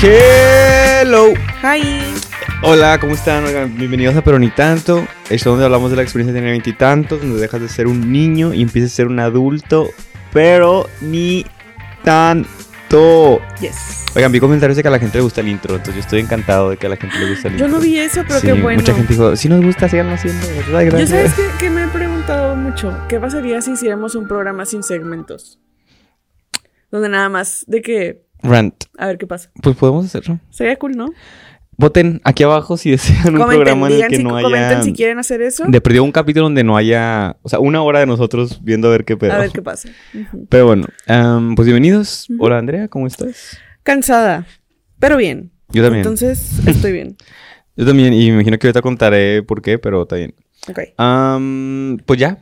Hello. Hi. Hola, ¿cómo están? Oigan, bienvenidos a Pero Ni Tanto. Es donde hablamos de la experiencia de tener veintitantos, donde dejas de ser un niño y empiezas a ser un adulto, pero ni tanto. Yes. Oigan, vi comentarios de que a la gente le gusta el intro, entonces yo estoy encantado de que a la gente le gusta el Yo intro. no vi eso, pero Sí, qué bueno. Mucha gente dijo, si nos gusta, síganlo haciendo. ¿verdad? Yo sabes que, que me he preguntado mucho, ¿qué pasaría si hiciéramos un programa sin segmentos? Donde nada más de que, Rant. a ver qué pasa. Pues podemos hacerlo. Sería cool, ¿no? Voten aquí abajo si desean un comenten, programa en el que si, no comenten haya... si quieren hacer eso. De perdido un capítulo donde no haya... O sea, una hora de nosotros viendo a ver qué pedo. A ver qué pasa. Pero bueno, pues bienvenidos. Hola Andrea, ¿cómo estás? Cansada, pero bien. Yo también. Entonces, estoy bien. Yo también, y me imagino que ahorita contaré por qué, pero está bien. Ok. Pues ya.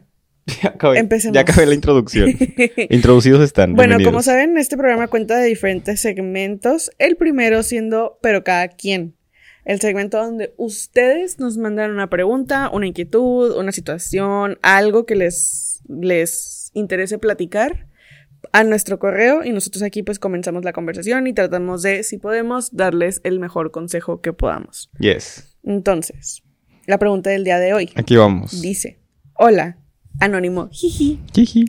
Ya acabé. Empecemos. Ya acabé la introducción. Introducidos están. Bueno, como saben, este programa cuenta de diferentes segmentos. El primero siendo, pero cada quien. El segmento donde ustedes nos mandan una pregunta, una inquietud, una situación, algo que les, les interese platicar a nuestro correo y nosotros aquí pues comenzamos la conversación y tratamos de, si podemos, darles el mejor consejo que podamos. Yes. Entonces, la pregunta del día de hoy Aquí vamos. dice, hola, anónimo, jiji. Jiji.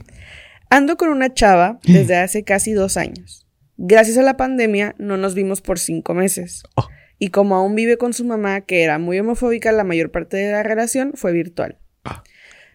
Ando con una chava desde hace casi dos años. Gracias a la pandemia no nos vimos por cinco meses. Oh. Y como aún vive con su mamá, que era muy homofóbica, la mayor parte de la relación fue virtual. Ah.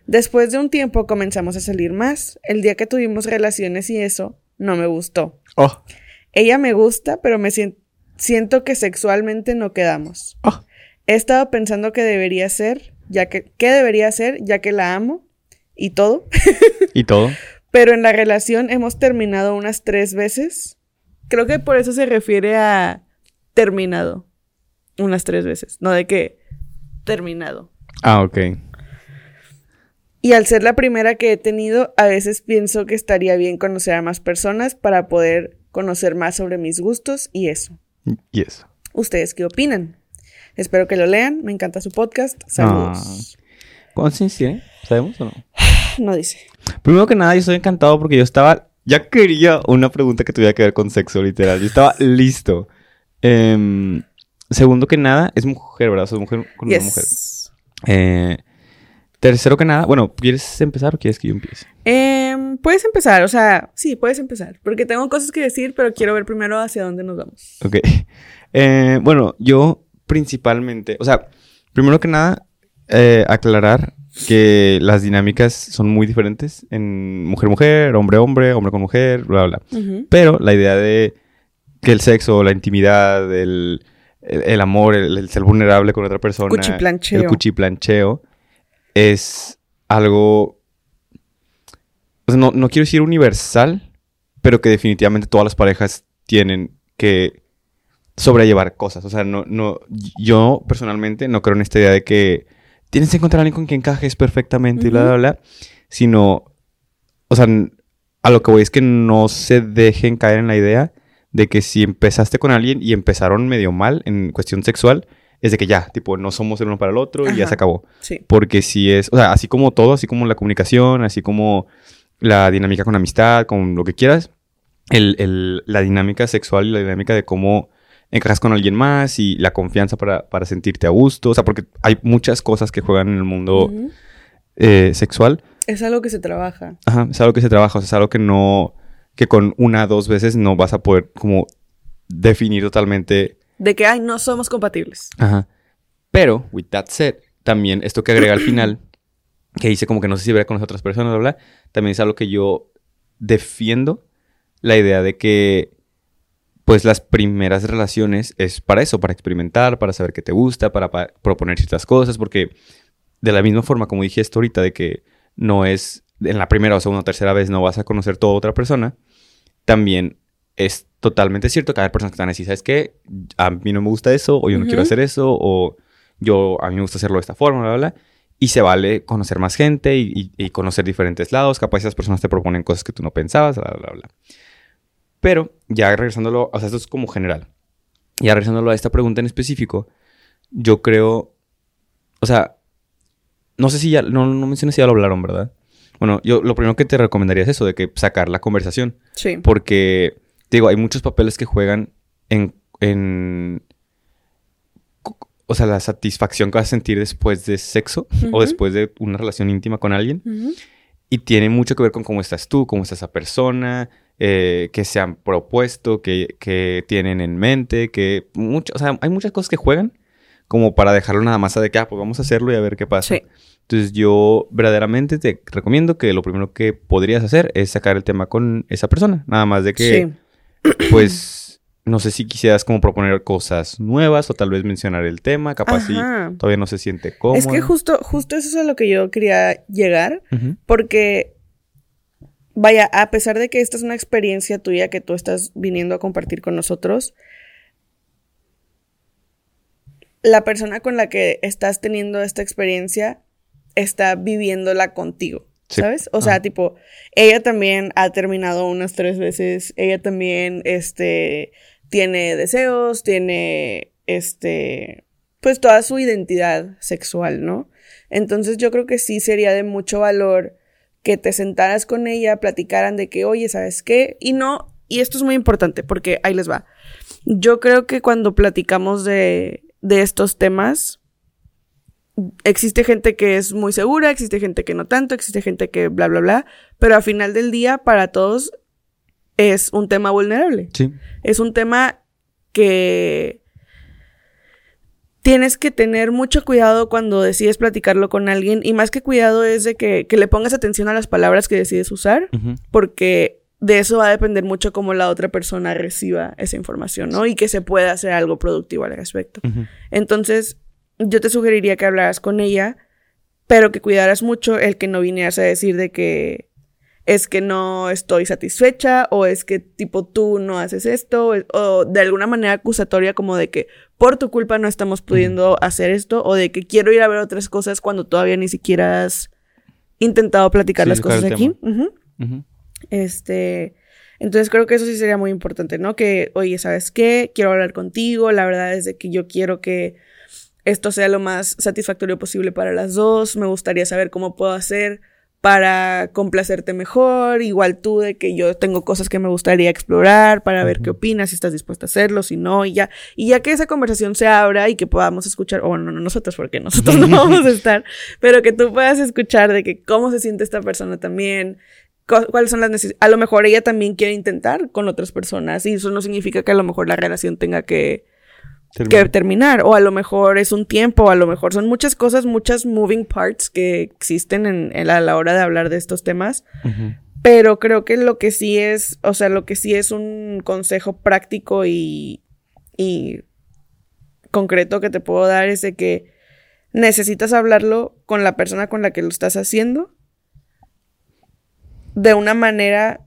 Después de un tiempo comenzamos a salir más. El día que tuvimos relaciones y eso, no me gustó. Oh. Ella me gusta, pero me sien- siento que sexualmente no quedamos. Oh. He estado pensando que debería ser, ya que, ¿qué debería ser, ya que la amo? Y todo. Y todo. Pero en la relación hemos terminado unas tres veces. Creo que por eso se refiere a terminado. Unas tres veces. No de que terminado. Ah, ok. Y al ser la primera que he tenido, a veces pienso que estaría bien conocer a más personas para poder conocer más sobre mis gustos y eso. Y eso. ¿Ustedes qué opinan? Espero que lo lean. Me encanta su podcast. Saludos. ¿Cuántos años tiene? ¿Sabemos o no? No dice. Primero que nada, yo estoy encantado porque yo estaba. Ya quería una pregunta que tuviera que ver con sexo, literal. Yo estaba listo. Em, segundo que nada, es mujer, ¿verdad? Soy mujer con una mujer. Eh, tercero que nada, bueno, ¿quieres empezar o quieres que yo empiece? Em, puedes empezar, o sea, sí, puedes empezar. Porque tengo cosas que decir, pero quiero ver primero hacia dónde nos vamos. Ok. Eh, bueno, yo principalmente, o sea, primero que nada, eh, aclarar que las dinámicas son muy diferentes en mujer-mujer, hombre-hombre, hombre con mujer, bla, bla. Pero la idea de que el sexo, la intimidad, el, el- el amor, el, el ser vulnerable con otra persona, Cuchiplancheo. el cuchiplancheo, es algo, sea, no, no quiero decir universal, pero que definitivamente todas las parejas tienen que sobrellevar cosas. O sea, no, no, yo personalmente no creo en esta idea de que tienes que encontrar a alguien con quien encajes perfectamente y bla, bla, bla, sino, o sea, a lo que voy es que no se dejen caer en la idea de que si empezaste con alguien y empezaron medio mal en cuestión sexual, es de que ya, tipo, no somos el uno para el otro y ya se acabó. Sí. Porque si es, o sea, así como todo, así como la comunicación, así como la dinámica con amistad, con lo que quieras, el, el- la dinámica sexual y la dinámica de cómo encajas con alguien más y la confianza para, para sentirte a gusto, o sea, porque hay muchas cosas que juegan en el mundo eh, sexual. Es algo que se trabaja. Ajá, es algo que se trabaja, o sea, es algo que no, que con una o dos veces no vas a poder como definir totalmente De que, ay, no somos compatibles. Ajá. Pero, with that said, también esto que agrega al final, que dice como que no sé si verá con las otras personas, bla, bla, también es algo que yo defiendo la idea de que, pues, las primeras relaciones es para eso, para experimentar, para saber qué te gusta, para, pa- proponer ciertas cosas, porque de la misma forma, como dije esto ahorita, de que no es en la primera o segunda o tercera vez no vas a conocer toda otra persona, también es totalmente cierto que hay personas que están así, ¿sabes qué? A mí no me gusta eso, o yo no quiero hacer eso, o yo, a mí me gusta hacerlo de esta forma, bla, bla, bla. Y se vale conocer más gente y, y- y conocer diferentes lados. Capaz esas personas te proponen cosas que tú no pensabas, bla, bla, bla. Pero ya regresándolo, o sea, esto es como general. Ya regresándolo a esta pregunta en específico, yo creo, o sea, no sé si ya, no, no mencioné si ya lo hablaron, ¿verdad? Bueno, yo lo primero que te recomendaría es eso, de que sacar la conversación. Sí. Porque, te digo, hay muchos papeles que juegan en, en o sea, la satisfacción que vas a sentir después de sexo o después de una relación íntima con alguien. Y tiene mucho que ver con cómo estás tú, cómo está esa persona, eh, que se han propuesto, que, que tienen en mente, que mucho, o sea, hay muchas cosas que juegan como para dejarlo nada más a de que, ah, pues vamos a hacerlo y a ver qué pasa. Sí. Entonces yo verdaderamente te recomiendo que lo primero que podrías hacer es sacar el tema con esa persona. Nada más de que, Sí. pues, no sé si quisieras como proponer cosas nuevas o tal vez mencionar el tema, capaz si todavía no se siente cómodo. Es que justo, justo eso es a lo que yo quería llegar. Ujú. Porque, vaya, a pesar de que esta es una experiencia tuya que tú estás viniendo a compartir con nosotros, la persona con la que estás teniendo esta experiencia está viviéndola contigo. ¿Sabes? O sea, Ajá. tipo, ella también ha terminado unas tres veces, ella también, este, tiene deseos, tiene, este, pues toda su identidad sexual, ¿no? Entonces yo creo que sí sería de mucho valor que te sentaras con ella, platicaran de que, oye, ¿sabes qué? Y no, y esto es muy importante porque ahí les va. Yo creo que cuando platicamos de, de estos temas, existe gente que es muy segura, existe gente que no tanto, existe gente que bla, bla, bla, pero al final del día, para todos, es un tema vulnerable. Sí. Es un tema que tienes que tener mucho cuidado cuando decides platicarlo con alguien y más que cuidado es de que, que le pongas atención a las palabras que decides usar porque de eso va a depender mucho cómo la otra persona reciba esa información, ¿no? Y que se pueda hacer algo productivo al respecto. Entonces, yo te sugeriría que hablaras con ella, pero que cuidaras mucho el que no vinieras a decir de que es que no estoy satisfecha o es que tipo tú no haces esto o de alguna manera acusatoria como de que por tu culpa no estamos pudiendo hacer esto o de que quiero ir a ver otras cosas cuando todavía ni siquiera has intentado platicar Sí, las cosas aquí. Este, entonces creo que eso sí sería muy importante, ¿no? Que, oye, ¿sabes qué? Quiero hablar contigo, la verdad es de que yo quiero que esto sea lo más satisfactorio posible para las dos, me gustaría saber cómo puedo hacer para complacerte mejor, igual tú de que yo tengo cosas que me gustaría explorar para ver qué opinas, si estás dispuesta a hacerlo, si no, y ya, y ya que esa conversación se abra y que podamos escuchar, o bueno, no nosotros, porque nosotros no vamos a estar, pero que tú puedas escuchar de que cómo se siente esta persona también, cu- cuáles son las necesidades. A lo mejor ella también quiere intentar con otras personas y eso no significa que a lo mejor la relación tenga que, que Termina. terminar o a lo mejor es un tiempo, o a lo mejor son muchas cosas, muchas moving parts que existen en, en la- a la hora de hablar de estos temas. Pero creo que lo que sí es, o sea, lo que sí es un consejo práctico y, y concreto que te puedo dar es de que necesitas hablarlo con la persona con la que lo estás haciendo de una manera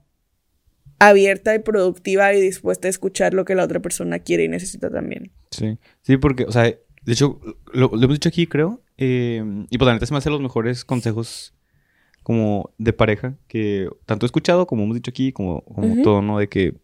abierta y productiva y dispuesta a escuchar lo que la otra persona quiere y necesita también. Sí, sí, porque, o sea, de hecho, lo, lo hemos dicho aquí, creo. eh, y pues la neta se me hacen los mejores consejos como de pareja que tanto he escuchado como hemos dicho aquí, como, como todo, ¿no? De que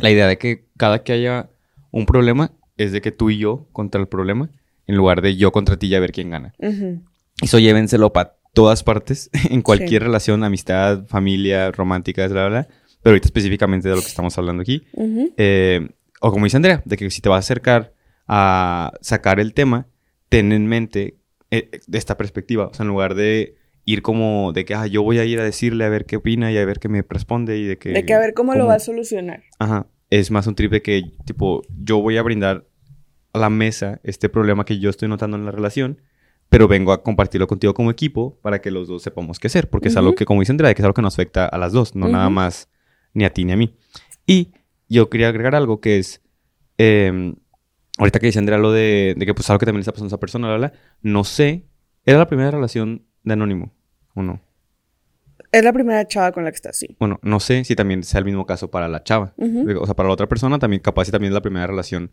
la idea de que cada que haya un problema es de que tú y yo contra el problema, en lugar de yo contra ti y a ver quién gana. Ujú. Eso llévenselo para todas partes, en cualquier Sí. relación, amistad, familia, romántica, bla, bla, bla. Pero ahorita específicamente de lo que estamos hablando aquí. Ujú. Eh, o como dice Andrea, de que si te vas a acercar a sacar el tema, ten en mente eh, de esta perspectiva. O sea, en lugar de ir como de que, ah, yo voy a ir a decirle a ver qué opina y a ver qué me responde y de que... De que a ver cómo, lo va a solucionar. Ajá. Es más un trip de que, tipo, yo voy a brindar a la mesa este problema que yo estoy notando en la relación, pero vengo a compartirlo contigo como equipo para que los dos sepamos qué hacer, porque es algo que, como dice Andrea, que es algo que nos afecta a las dos, no nada Ujú. más ni a ti ni a mí. Y yo quería agregar algo que es, eh, ahorita que dice Andrea lo de, de que pues algo que también le está pasando a esa persona, bla, bla, bla, no sé, ¿era la primera relación de Anónimo o no? Es la primera chava con la que estás, sí. Bueno, no sé si también sea el mismo caso para la chava. O sea, para la otra persona también, capaz si también es la primera relación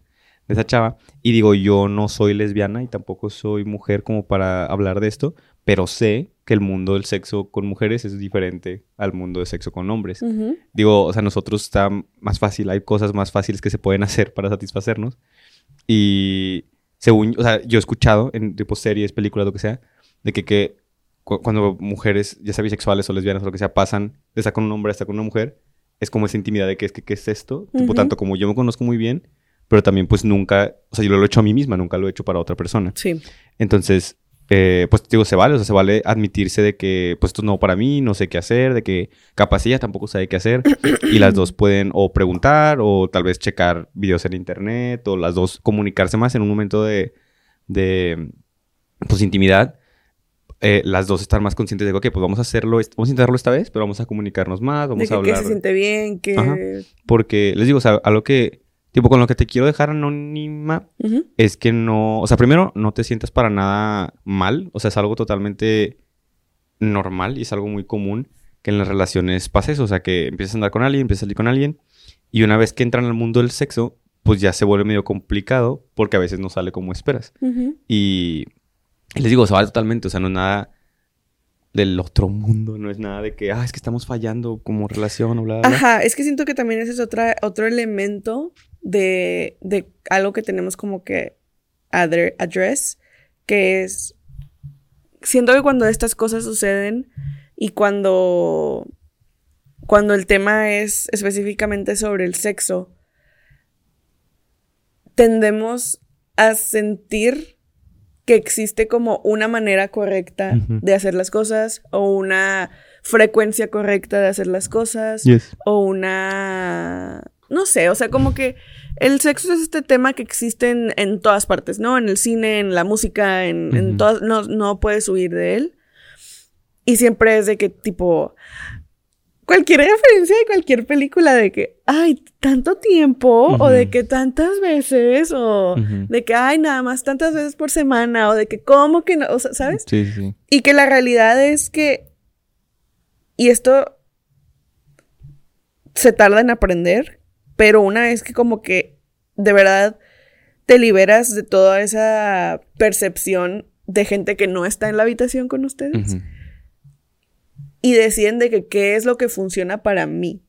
de esa chava. Y digo, yo no soy lesbiana y tampoco soy mujer como para hablar de esto, pero sé que el mundo del sexo con mujeres es diferente al mundo del sexo con hombres. Digo, o sea, nosotros está más fácil, hay cosas más fáciles que se pueden hacer para satisfacernos. Y según, o sea, yo he escuchado en tipo series, películas, lo que sea, de que, que cu- cuando mujeres, ya sea bisexuales o lesbianas o lo que sea, pasan de estar con un hombre a estar con una mujer, es como esa intimidad de que es que qué es esto. Tipo, tanto como yo me conozco muy bien, pero también pues nunca, o sea, yo lo he hecho a mí misma, nunca lo he hecho para otra persona. Sí. Entonces, eh, pues digo, se vale, o sea, se vale admitirse de que pues esto es nuevo para mí, no sé qué hacer, de que capaz tampoco sabe qué hacer y las dos pueden o preguntar o tal vez checar videos en internet o las dos comunicarse más en un momento de, de pues intimidad. Eh, las dos estar más conscientes de que, ok, pues vamos a hacerlo, vamos a intentarlo esta vez, pero vamos a comunicarnos más, vamos de que, a que hablar. se siente bien, que... Ajá. Porque les digo, o sea, algo que, tipo, con lo que te quiero dejar anónima es que no, o sea, primero, no te sientas para nada mal, o sea, es algo totalmente normal y es algo muy común que en las relaciones pase eso, o sea, que empiezas a andar con alguien, empiezas a salir con alguien y una vez que entran al mundo del sexo, pues ya se vuelve medio complicado porque a veces no sale como esperas. Y, y les digo, se vale totalmente, o sea, no es nada del otro mundo, no es nada de que, ah, es que estamos fallando como relación o bla, bla, bla. Ajá, es que siento que también ese es otra, otro elemento de, de algo que tenemos como que address, que es, siento que cuando estas cosas suceden y cuando, cuando el tema es específicamente sobre el sexo, tendemos a sentir que existe como una manera correcta de hacer las cosas o una frecuencia correcta de hacer las cosas Yes. o una... No sé, o sea, como que el sexo es este tema que existe en, en todas partes, ¿no? En el cine, en la música, en, en todas... No, no puedes huir de él. Y siempre es de que tipo... Cualquier referencia de cualquier película de que, ay, tanto tiempo, o de que tantas veces, o de que, ay, nada más tantas veces por semana, o de que, ¿cómo que no? O sea, ¿sabes? Sí, sí. Y que la realidad es que, y esto se tarda en aprender, pero una vez que como que de verdad te liberas de toda esa percepción de gente que no está en la habitación con ustedes y deciden de que qué es lo que funciona para mí.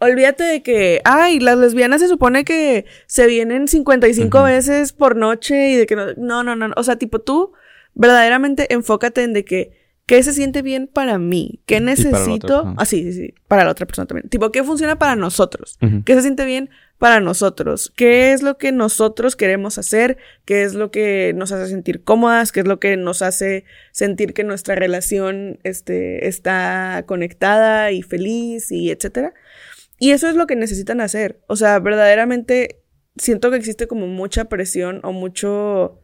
Olvídate de que, ay, las lesbianas se supone que se vienen 55 Ujú. veces por noche y de que no, no, no, no, o sea, tipo tú verdaderamente enfócate en de que qué se siente bien para mí, qué necesito, persona. ah, sí, sí, sí, para la otra persona también, tipo, qué funciona para nosotros, qué se siente bien para nosotros, qué es lo que nosotros queremos hacer, qué es lo que nos hace sentir cómodas, qué es lo que nos hace sentir que nuestra relación este, está conectada y feliz y etcétera. Y eso es lo que necesitan hacer. O sea, verdaderamente siento que existe como mucha presión o mucho...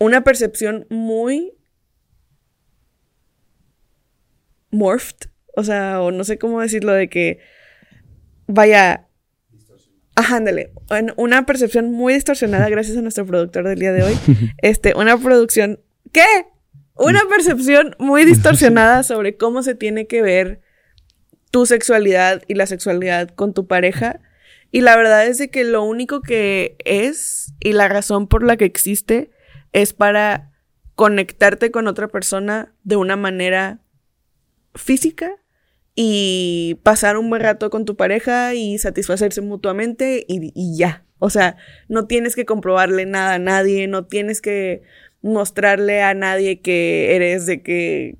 una percepción muy morphed. O sea, o no sé cómo decirlo, de que vaya... Ajá, ándale. En Una percepción muy distorsionada gracias a nuestro productor del día de hoy. Este, una producción... ¿Qué? Una percepción muy distorsionada sobre cómo se tiene que ver tu sexualidad y la sexualidad con tu pareja. Y la verdad es de que lo único que es y la razón por la que existe es para conectarte con otra persona de una manera física y pasar un buen rato con tu pareja y satisfacerse mutuamente y, y ya. O sea, no tienes que comprobarle nada a nadie, no tienes que mostrarle a nadie que eres de que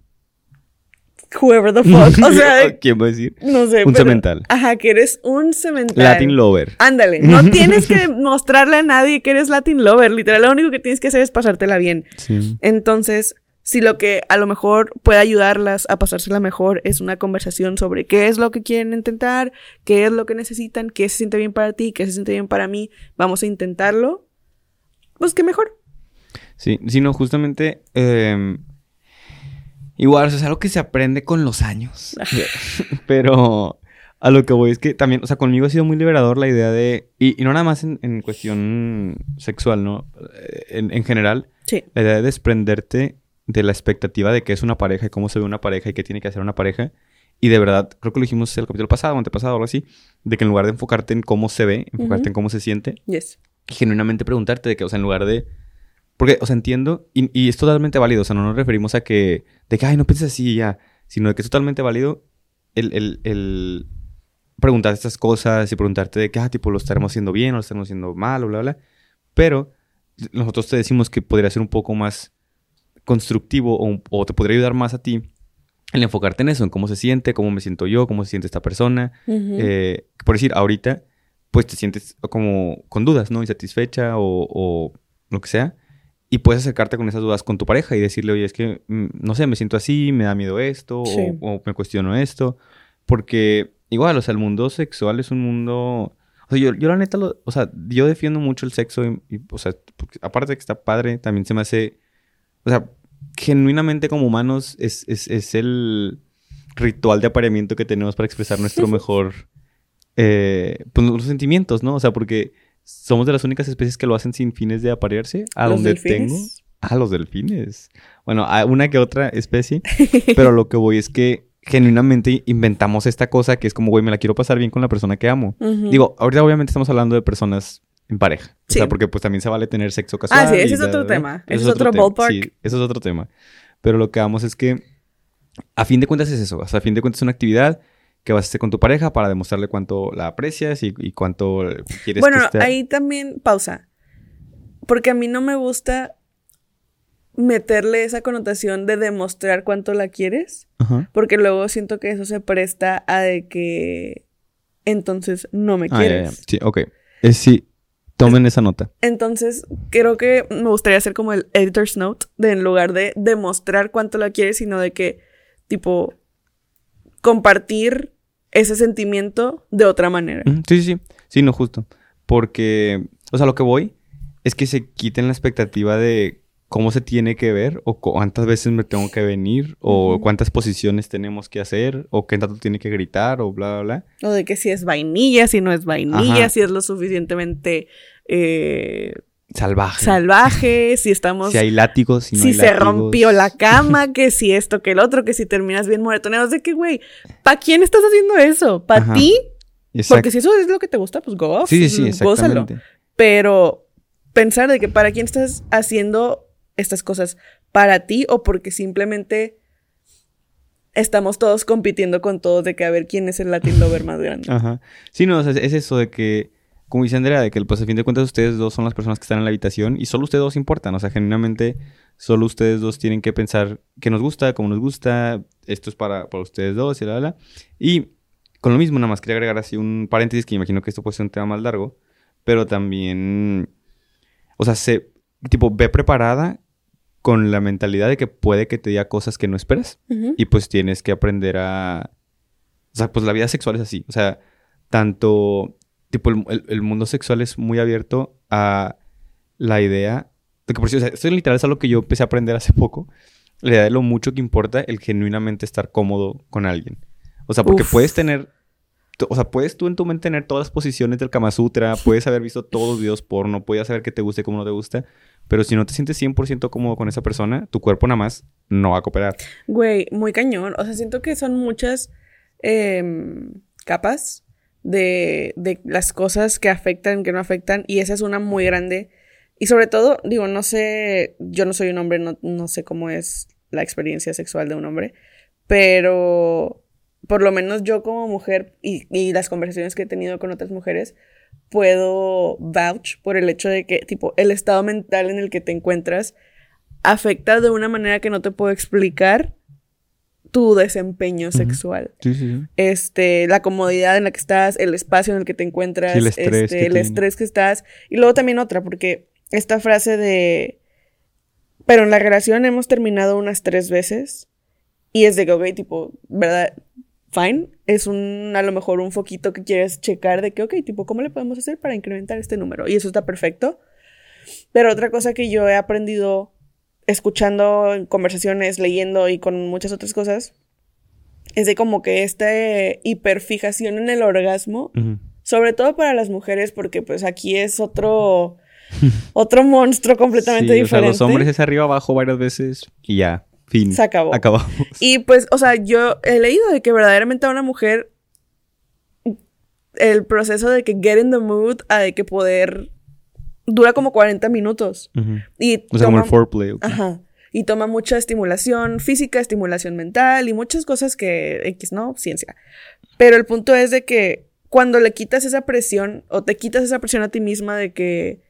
whoever the fuck. O sea, ¿Quién va a decir? no sé. Un pero- cemental. Ajá, que eres un cemental. Latin lover. Ándale, no tienes que mostrarle a nadie que eres Latin lover. Literal, lo único que tienes que hacer es pasártela bien. Sí. Entonces, si lo que a lo mejor puede ayudarlas a pasársela mejor es una conversación sobre qué es lo que quieren intentar, qué es lo que necesitan, qué se siente bien para ti, qué se siente bien para mí, vamos a intentarlo, pues qué mejor. Sí, sino justamente. eh, igual, o sea, es algo que se aprende con los años. Pero a lo que voy es que también, o sea, conmigo ha sido muy liberador la idea de. Y, y no nada más en, en cuestión sexual, ¿no? Eh, En, en general, Sí. la idea de desprenderte de la expectativa de qué es una pareja y cómo se ve una pareja y qué tiene que hacer una pareja. Y de verdad, creo que lo dijimos el capítulo pasado, antepasado, algo así, de que en lugar de enfocarte en cómo se ve, enfocarte en cómo se siente, Yes. y genuinamente preguntarte de que, o sea, en lugar de... Porque, o sea, entiendo, y, y es totalmente válido, o sea, no nos referimos a que, de que, ay, no pienses así ya, sino de que es totalmente válido el, el, el preguntar estas cosas y preguntarte de que, ah, tipo, lo estaremos haciendo bien o lo estaremos haciendo mal o bla, bla. Pero nosotros te decimos que podría ser un poco más constructivo o, o te podría ayudar más a ti el enfocarte en eso, en cómo se siente, cómo me siento yo, cómo se siente esta persona. Ujú. Eh, por decir, ahorita, pues te sientes como con dudas, ¿no? Insatisfecha o, o lo que sea. Y puedes acercarte con esas dudas con tu pareja y decirle, oye, es que, mm, no sé, me siento así, me da miedo esto, Sí. o, o me cuestiono esto. Porque igual, o sea, el mundo sexual es un mundo... O sea, yo, yo la neta, lo- o sea, yo defiendo mucho el sexo y, y, o sea, porque aparte de que está padre, también se me hace... O sea, genuinamente como humanos es, es, es el ritual de apareamiento que tenemos para expresar nuestro mejor... eh, pues sentimientos, ¿no? O sea, porque somos de las únicas especies que lo hacen sin fines de aparearse. A ¿Los donde delfines? tengo... Ah, los delfines. Bueno, a una que otra especie. pero lo que voy es que genuinamente inventamos esta cosa que es como, güey, me la quiero pasar bien con la persona que amo. Digo, ahorita obviamente estamos hablando de personas en pareja. Sí. O sea, porque pues también se vale tener sexo casual. Ah, sí, ese es otro tema. Ese es otro ballpark. Sí, eso es otro tema. Pero lo que vamos es que a fin de cuentas es eso. O sea, a fin de cuentas es una actividad que vas a hacer con tu pareja para demostrarle cuánto la aprecias y, y cuánto quieres Bueno, que no, esté. ahí también pausa. Porque a mí no me gusta meterle esa connotación de demostrar cuánto la quieres. Ajá. Porque luego siento que eso se presta a de que entonces no me Ah, ya, ya. quieres. Sí, ok. Eh, sí, tomen esa nota. Entonces, creo que me gustaría hacer como el editor's note, de en lugar de demostrar cuánto la quieres, sino de que, tipo, compartir ese sentimiento de otra manera. Sí, sí, sí. Sí, no, justo. Porque, o sea, lo que voy es que se quiten la expectativa de cómo se tiene que ver o cu- cuántas veces me tengo que venir o cuántas posiciones tenemos que hacer o qué tanto tiene que gritar o bla, bla, bla. O de que si es vainilla, si no es vainilla, Ajá. si es lo suficientemente eh, Salvaje. salvaje, si estamos... si hay látigos, si no si hay se látigos. rompió la cama, que si esto, que el otro, que si terminas bien moretoneado. De que, güey, ¿para quién estás haciendo eso? ¿Para ti? Exacto. Porque si eso es lo que te gusta, pues go off. Sí, sí, sí, gózalo. exactamente. Pero pensar de que para quién estás haciendo estas cosas, para ti o porque simplemente estamos todos compitiendo con todos de que a ver quién es el Latin Lover más grande. Ajá. Sí, no, o sea, es eso de que, como dice Andrea, de que pues a fin de cuentas ustedes dos son las personas que están en la habitación y solo ustedes dos importan. O sea, genuinamente solo ustedes dos tienen que pensar qué nos gusta, cómo nos gusta, esto es para, para ustedes dos y la, la. Y con lo mismo, nada más quería agregar así un paréntesis que imagino que esto puede ser un tema más largo, pero también, o sea, se, tipo, ve preparada con la mentalidad de que puede que te diga cosas que no esperas. Y pues tienes que aprender a... O sea, pues la vida sexual es así. O sea, tanto... Tipo, el, el- mundo sexual es muy abierto a la idea... De que por cierto, o sea, esto literal es algo que yo empecé a aprender hace poco. La idea de lo mucho que importa el genuinamente estar cómodo con alguien. O sea, porque Uf. puedes tener... O sea, puedes tú en tu mente tener todas las posiciones del Kama Sutra, puedes haber visto todos los videos porno, puedes saber qué te gusta y cómo no te gusta, pero si no te sientes 100% cómodo con esa persona, tu cuerpo nada más no va a cooperar. Güey, muy cañón. O sea, siento que son muchas em, capas de, de las cosas que afectan, que no afectan, y esa es una muy grande. Y sobre todo, digo, no sé, yo no soy un hombre, no, no sé cómo es la experiencia sexual de un hombre, pero por lo menos yo como mujer y, y las conversaciones que he tenido con otras mujeres, puedo vouch por el hecho de que, tipo, el estado mental en el que te encuentras afecta de una manera que no te puedo explicar tu desempeño sexual. Sí, sí, sí. Este, la comodidad en la que estás, el espacio en el que te encuentras, Sí, el estrés este, que el estrés que estás. Y luego también otra, porque esta frase de. Pero en la relación hemos terminado unas tres veces. Y es de que, ok, tipo, ¿verdad? Fine. Es un, a lo mejor un foquito que quieres checar de que, ok, tipo, ¿cómo le podemos hacer para incrementar este número? Y eso está perfecto. Pero otra cosa que yo he aprendido escuchando conversaciones, leyendo y con muchas otras cosas, es de como que esta hiperfijación en el orgasmo, Ujú. sobre todo para las mujeres, porque pues aquí es otro, otro monstruo completamente Sí, O sea, diferente. los hombres es arriba abajo varias veces y ya, fin. Se acabó. Acabamos. Y pues, o sea, yo he leído de que verdaderamente a una mujer el proceso de que get in the mood a de que poder dura como 40 minutos. Y O sea, como toma- el foreplay. Ajá. Y toma mucha estimulación física, estimulación mental y muchas cosas que X, ¿no? Ciencia. Pero el punto es de que cuando le quitas esa presión o te quitas esa presión a ti misma de que,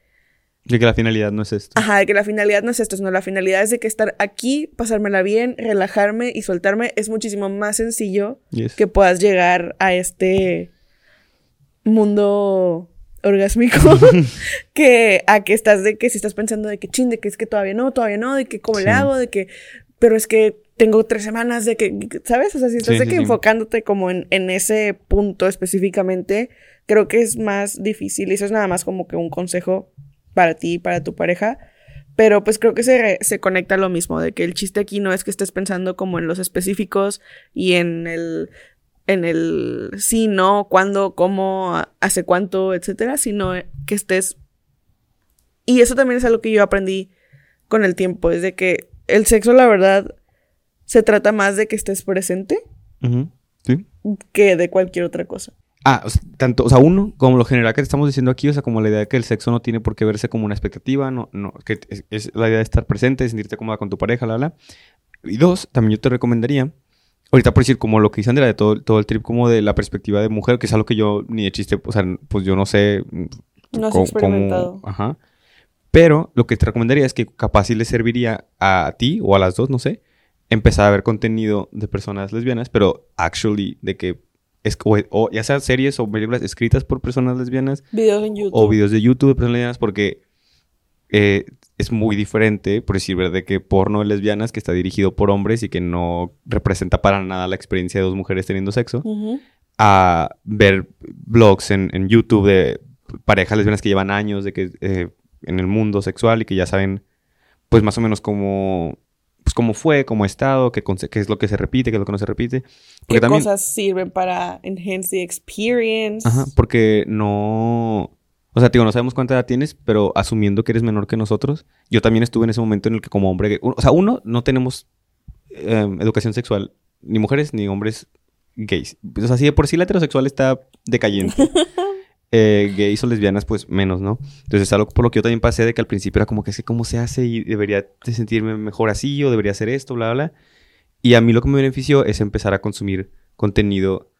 De que la finalidad no es esto. ajá, de que la finalidad no es esto, sino la finalidad es de que estar aquí, pasármela bien, relajarme y soltarme es muchísimo más sencillo Yes. que puedas llegar a este mundo orgásmico que a que estás de que si estás pensando de que chin, de que es que todavía no, todavía no, de que cómo Sí. le hago, de que, pero es que tengo tres semanas de que, ¿sabes? O sea, si estás Sí, de sí, que enfocándote como en, en ese punto específicamente, creo que es más difícil y eso es nada más como que un consejo para ti y para tu pareja. Pero pues creo que se, se conecta a lo mismo, de que el chiste aquí no es que estés pensando como en los específicos y en el, en el sí, no, cuándo, cómo, hace cuánto, etcétera, sino que estés... Y eso también es algo que yo aprendí con el tiempo, es de que el sexo, la verdad, se trata más de que estés presente. Sí. que de cualquier otra cosa. Ah, o sea, tanto, o sea, uno, como lo general que estamos diciendo aquí, o sea, como la idea de que el sexo no tiene por qué verse como una expectativa, no, no, que es, es la idea de estar presente, de sentirte cómoda con tu pareja, la, la. Y dos, también yo te recomendaría, ahorita por decir, como lo que dice Andrea, de todo, todo el trip como de la perspectiva de mujer, que es algo que yo ni de chiste, o sea, pues yo no sé. No has cómo- experimentado. cómo- ajá. Pero lo que te recomendaría es que capaz sí le serviría a ti o a las dos, no sé, empezar a ver contenido de personas lesbianas, pero actually de que es o, o ya sea series o películas escritas por personas lesbianas Videos en YouTube. o videos de YouTube de personas lesbianas porque eh, es muy diferente, por decir verdad, de que porno de lesbianas que está dirigido por hombres y que no representa para nada la experiencia de dos mujeres teniendo sexo, a ver blogs en, en YouTube de parejas lesbianas que llevan años de que eh, en el mundo sexual y que ya saben pues más o menos cómo cómo fue, cómo ha estado, qué, es lo que se repite, qué es lo que no se repite. Porque ¿Qué también, cosas sirven para enhance the experience? Ajá, porque no... O sea, digo, no sabemos cuánta edad tienes, pero asumiendo que eres menor que nosotros, yo también estuve en ese momento en el que como hombre... O sea, uno, no tenemos em, educación sexual, ni mujeres ni hombres gays. O sea, si de por sí la heterosexual está decayente. eh, gays o lesbianas, pues menos, ¿no? Entonces es algo por lo que yo también pasé de que al principio era como que cómo se hace y debería de sentirme mejor así o debería hacer esto, bla, bla. Y a mí lo que me benefició es empezar a consumir contenido,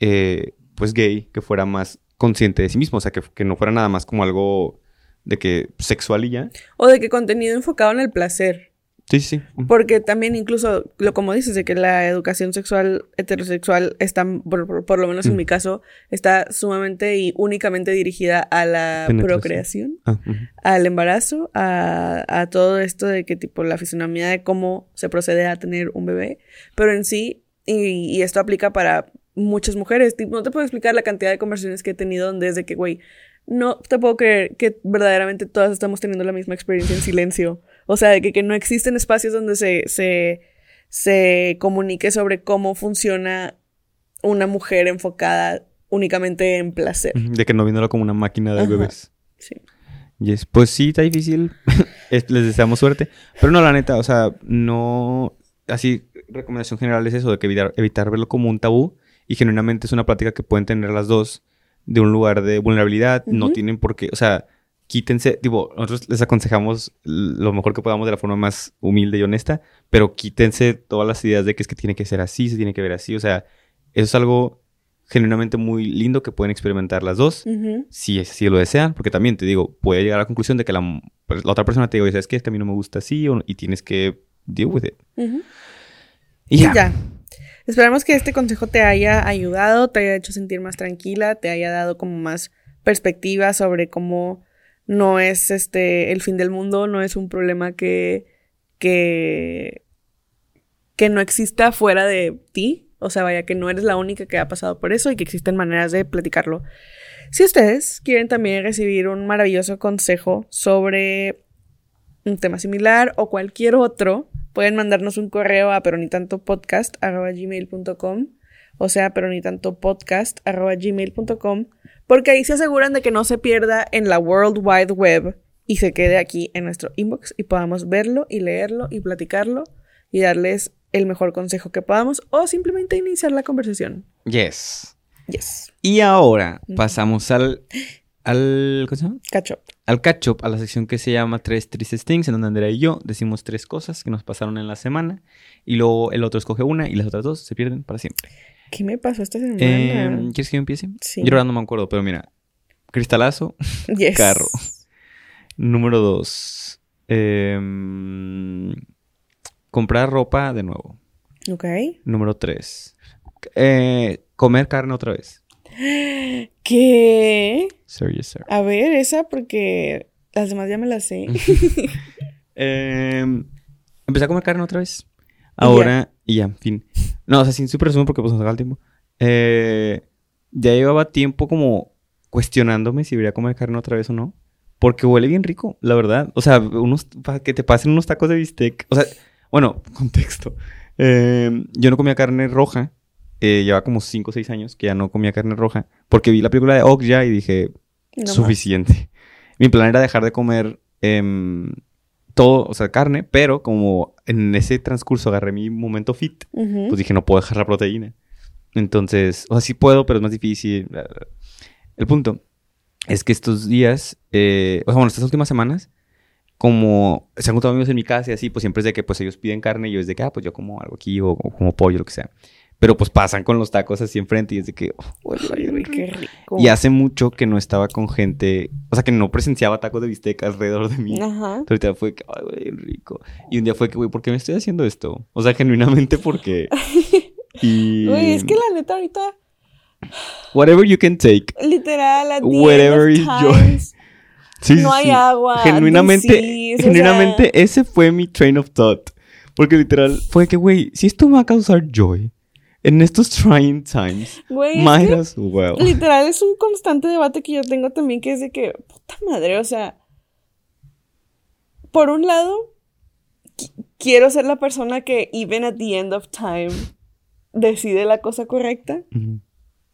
eh, pues gay, que fuera más consciente de sí mismo, o sea, que, que no fuera nada más como algo de que sexual y ya. O de que contenido enfocado en el placer. Sí, sí. Porque también incluso, lo como dices, de que la educación sexual heterosexual está, por, por- por lo menos en Mm. mi caso, está sumamente y únicamente dirigida a la procreación, Ah, al embarazo, a, a todo esto de que tipo la fisonomía de cómo se procede a tener un bebé. Pero en sí, y, y esto aplica para muchas mujeres, tipo, no te puedo explicar la cantidad de conversaciones que he tenido donde es de que, güey, no te puedo creer que verdaderamente todas estamos teniendo la misma experiencia en silencio. O sea, de que, que no existen espacios donde se, se, se comunique sobre cómo funciona una mujer enfocada únicamente en placer. De que no viéndolo como una máquina de Ajá. bebés. Sí. Yes. Pues sí, está difícil. Es- Les deseamos suerte. Pero no, la neta, o sea, no. Así, recomendación general es eso, de que evitar, evitar verlo como un tabú. Y genuinamente es una plática que pueden tener las dos de un lugar de vulnerabilidad. No tienen por qué. O sea, quítense. Tipo, nosotros les aconsejamos lo mejor que podamos de la forma más humilde y honesta. Pero quítense todas las ideas de que es que tiene que ser así, se tiene que ver así. O sea, eso es algo genuinamente muy lindo que pueden experimentar las dos Ujú. si así lo desean, porque también te digo, puede llegar a la conclusión de que la, pues, la otra persona te diga, ¿sabes qué? Es que a mí no me gusta así y tienes que deal with it. Ujú. Y ya. Ya. Esperamos que este consejo te haya ayudado, te haya hecho sentir más tranquila, te haya dado como más perspectiva sobre cómo no es este el fin del mundo, no es un problema que que que no exista fuera de ti, o sea, vaya que no eres la única que ha pasado por eso y que existen maneras de platicarlo. Si ustedes quieren también recibir un maravilloso consejo sobre un tema similar o cualquier otro, pueden mandarnos un correo a peronitantopodcast.gmail.com o sea, peronitantopodcast.gmail.com porque ahí se aseguran de que no se pierda en la World Wide Web y se quede aquí en nuestro inbox y podamos verlo y leerlo y platicarlo y darles el mejor consejo que podamos o simplemente iniciar la conversación. Yes. Yes. Y ahora pasamos al, al, ¿cómo se llama? Catch up. Al catch up, a la sección que se llama Tres Tristes Things, en donde Andrea y yo decimos tres cosas que nos pasaron en la semana y luego el otro escoge una y las otras dos se pierden para siempre. ¿Qué me pasó esta semana? Em, ¿Quieres que yo empiece? Sí. Yo ahora no me acuerdo, pero mira. Cristalazo, Yes. carro. Número dos. em, comprar ropa de nuevo. Ok. Número tres. eh, comer carne otra vez. ¿Qué? Sir, yes, sir. A ver, esa porque las demás ya me las sé. Em, empecé a comer carne otra vez. Ahora, y ya, fin. No, o sea, sin súper resumen porque pues nos acaba el tiempo. Eh, ya llevaba tiempo como cuestionándome si debería comer carne otra vez o no. Porque huele bien rico, la verdad. O sea, unos, para que te pasen unos tacos de bistec. O sea, bueno, contexto. Eh, yo no comía carne roja. Eh, lleva como 5 o 6 años que ya no comía carne roja. Porque vi la película de Okja y dije, No más. suficiente. Mi plan era dejar de comer em, todo, o sea, carne, pero como en ese transcurso agarré mi momento fit, Ujú. pues dije, no puedo dejar la proteína. Entonces, o sea, sí puedo, pero es más difícil. El punto es que estos días, eh, o sea, bueno, estas últimas semanas, como se han juntado amigos en mi casa y así, pues siempre es de que pues ellos piden carne y yo es de que, ah, pues yo como algo aquí o, o como pollo, lo que sea. Pero pues pasan con los tacos así enfrente y es de que, oh, rico. qué rico. Y hace mucho que no estaba con gente, o sea, que no presenciaba tacos de bistec alrededor de mí. Ajá. Entonces, ahorita fue que, ay, güey, rico. Y un día fue que, güey, ¿por qué me estoy haciendo esto? O sea, genuinamente, ¿por qué? Y... Güey, es que la neta ahorita, Whatever you can take. literal, end Whatever is joy. sí, no hay sí. agua. Genuinamente, disease, o sea, genuinamente, ese fue mi train of thought. Porque literal, fue que, güey, si esto me va a causar joy en estos trying times, güey, might as well. literal es un constante debate que yo tengo también, que es de que, puta madre, o sea, por un lado, qui- quiero ser la persona que, even at the end of time, decide la cosa correcta. Ujú.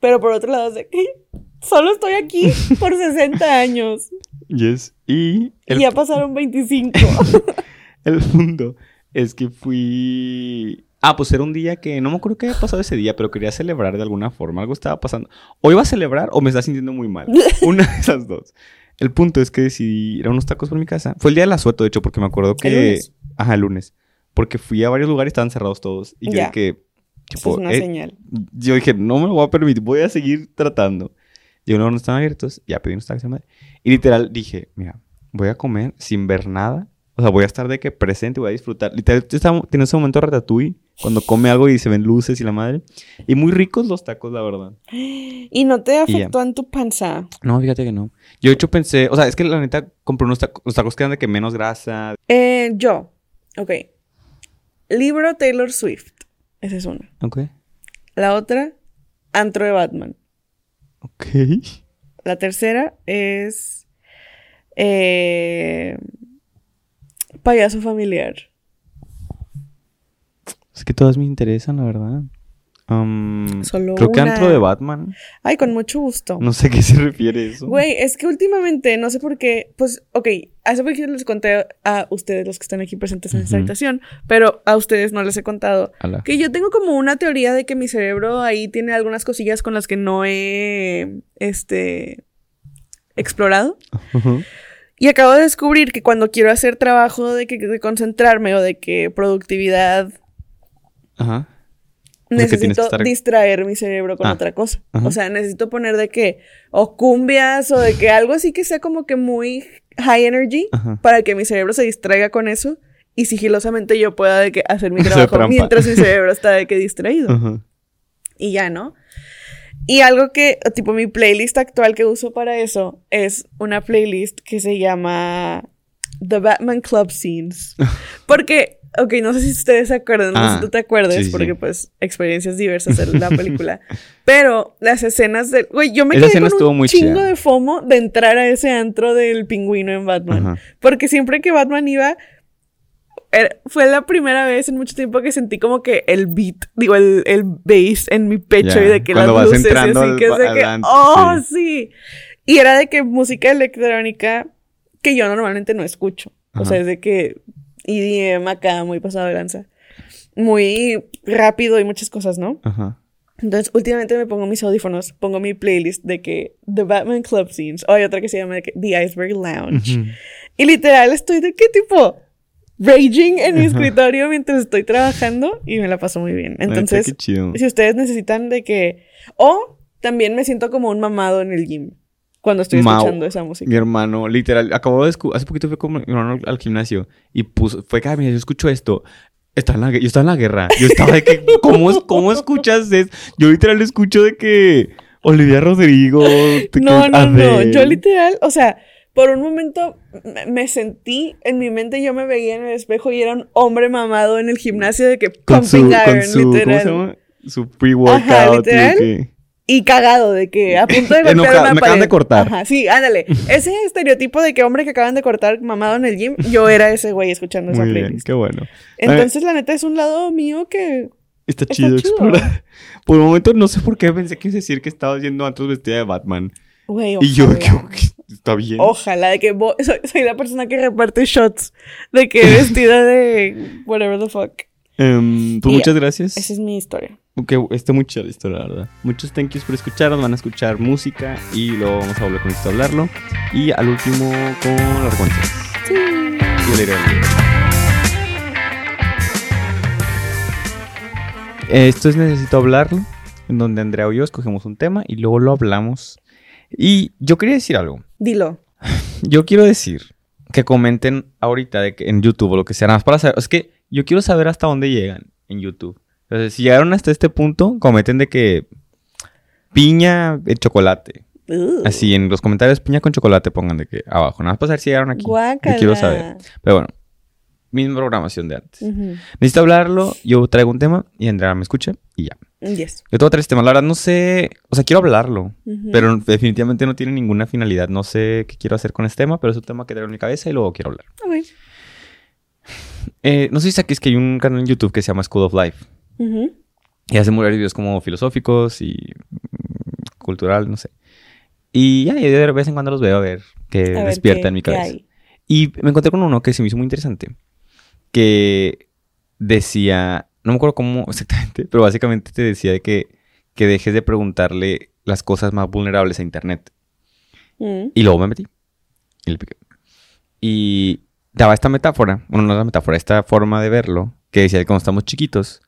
Pero por otro lado, es de que solo estoy aquí por 60 años. Yes. Y el Y ya pasaron 25. El punto es que fui. Ah, pues era un día que no me acuerdo qué había pasado ese día, pero quería celebrar de alguna forma. Algo estaba pasando. O iba a celebrar o me estaba sintiendo muy mal. Una de esas dos. El punto es que decidí ir a unos tacos por mi casa. Fue el día del asueto, de hecho, porque me acuerdo que. ¿El lunes? Ajá, el lunes. Porque fui a varios lugares y estaban cerrados todos. Y yo Ya. dije. Tipo, es una eh, señal. yo dije, no me lo voy a permitir, voy a seguir tratando. Llegó hora no estaban abiertos, ya pedí unos tacos madre. Y literal dije, mira, voy a comer sin ver nada. O sea, voy a estar de que presente, voy a disfrutar. Literal, yo estaba teniendo ese momento ratatouille, cuando come algo y se ven luces y la madre. Y muy ricos los tacos, la verdad. Y no te afectó en tu panza. No, fíjate que no. Yo de hecho pensé, o sea, es que la neta compré unos tacos, los tacos que eran de que menos grasa. Eh, yo. Ok. Libro Taylor Swift. Esa es una. Ok. La otra, Antro de Batman. Ok. La tercera es. eh, payaso familiar. Es que todas me interesan, la verdad. Um, Solo creo que una. antro de Batman. Ay, con mucho gusto. No sé a qué se refiere eso. Güey, es que últimamente, no sé por qué, pues, ok, hace poquito les conté a ustedes, los que están aquí presentes en esta habitación, pero a ustedes no les he contado Ala. que yo tengo como una teoría de que mi cerebro ahí tiene algunas cosillas con las que no he, este, explorado. Y acabo de descubrir que cuando quiero hacer trabajo de, que, de concentrarme o de que productividad, Ajá. Necesito que estar- distraer mi cerebro con Ah, otra cosa. ajá. O sea, necesito poner de que o cumbias o de que algo así que sea como que muy high energy Ajá. para que mi cerebro se distraiga con eso y sigilosamente yo pueda de que hacer mi trabajo mientras mi cerebro está de que distraído. Ajá. Y ya, ¿no? Y algo que, tipo, mi playlist actual que uso para eso es una playlist que se llama The Batman Club Scenes. Porque, ok, no sé si ustedes se acuerdan, no sé Ah, si tú te acuerdes, sí, sí, porque sí. pues experiencias diversas en la película. Pero las escenas del... Güey, yo me Esa quedé con un muy chingo chida. de FOMO de entrar a ese antro del pingüino en Batman. Ajá. Porque siempre que Batman iba, era- fue la primera vez en mucho tiempo que sentí como que el beat, digo, el, el bass en mi pecho Ya, y de que las vas luces y así, al que de que, al antro, oh, sí. Y era de que música electrónica que yo normalmente no escucho. O sea, es de que EDM acá, muy pasado de lanza. Muy rápido y muchas cosas, ¿no? Ajá. Entonces, últimamente me pongo mis audífonos, pongo mi playlist de que The Batman Club Scenes, o hay otra que se llama The Iceberg Lounge. Ujú. Y literal estoy de qué tipo raging en mi escritorio mientras estoy trabajando y me la paso muy bien. Entonces, si ustedes necesitan de que o también me siento como un mamado en el gym cuando estoy Mau. escuchando esa música. Mi hermano, literal, acabó de descubrir, hace poquito fue con mi hermano al gimnasio y puso, fue que, "Ah, mira, yo escucho esto. Está en la, yo estaba en la guerra. Yo estaba de que, ¿cómo, ¿cómo escuchas eso? Yo literal escucho de que Olivia Rodrigo. te No, no, no. Yo literal, o sea, por un momento me- sentí, en mi mente yo me veía en el espejo y era un hombre mamado en el gimnasio de que Con su, pumping con iron, su, ¿cómo literal. se llama? Su pre-workout. Ajá, y de literal. que- Y cagado de que a punto de golpear Enojado, una me acaban pared. de cortar. Ajá, sí, ándale. Ese estereotipo de que hombre que acaban de cortar mamado en el gym, yo era ese güey escuchando esa Muy bien, playlist. qué bueno. Entonces, la neta es un lado mío que Está Está chido, chido. explorar. Por un momento no sé por qué pensé que ibas a decir que estabas yendo antes vestida de Batman. Güey, Y yo, ojalá. que, está bien. Ojalá de que soy, soy la persona que reparte shots de que vestida de whatever the fuck. Em, pues Y muchas gracias. Esa es mi historia. Que está muy chida la historia, la verdad. Muchos thank yous por escucharnos. Van a escuchar música y luego vamos a volver con esto a hablarlo. Y al último con las recomendaciones. Sí. Y el aire. Esto es Necesito hablarlo, en donde Andrea o yo escogemos un tema y luego lo hablamos. Y yo quería decir algo. Dilo. Yo quiero decir que comenten ahorita de que en YouTube o lo que sea, nada más para saber. Es que yo quiero saber hasta dónde llegan en YouTube. Entonces, si llegaron hasta este punto, comenten de que piña de chocolate. Ugh. Así en los comentarios, piña con chocolate, pongan de que abajo. Nada más para saber si llegaron aquí. Guácala. Yo quiero saber. Pero bueno, misma programación de antes. Necesito hablarlo, yo traigo un tema y Andrea me escucha y ya. Yes. Yo tengo tres temas, la verdad no sé, o sea, quiero hablarlo, pero definitivamente no tiene ninguna finalidad. No sé qué quiero hacer con este tema, pero es un tema que traigo en mi cabeza y luego quiero hablar. Eh, no sé si sabes que hay un canal en YouTube que se llama School of Life Ujú. y hace videos como filosóficos y mm, cultural, no sé. Y ya, de vez en cuando los veo a ver que A ver despierta qué- en mi cabeza. Y me encontré con uno que se me hizo muy interesante. Que decía, no me acuerdo cómo exactamente, pero básicamente te decía de que, que dejes de preguntarle las cosas más vulnerables a Internet. Mm. Y luego me metí. Y le piqué. Y daba esta metáfora, bueno, no es la metáfora, esta forma de verlo, que decía que cuando estamos chiquitos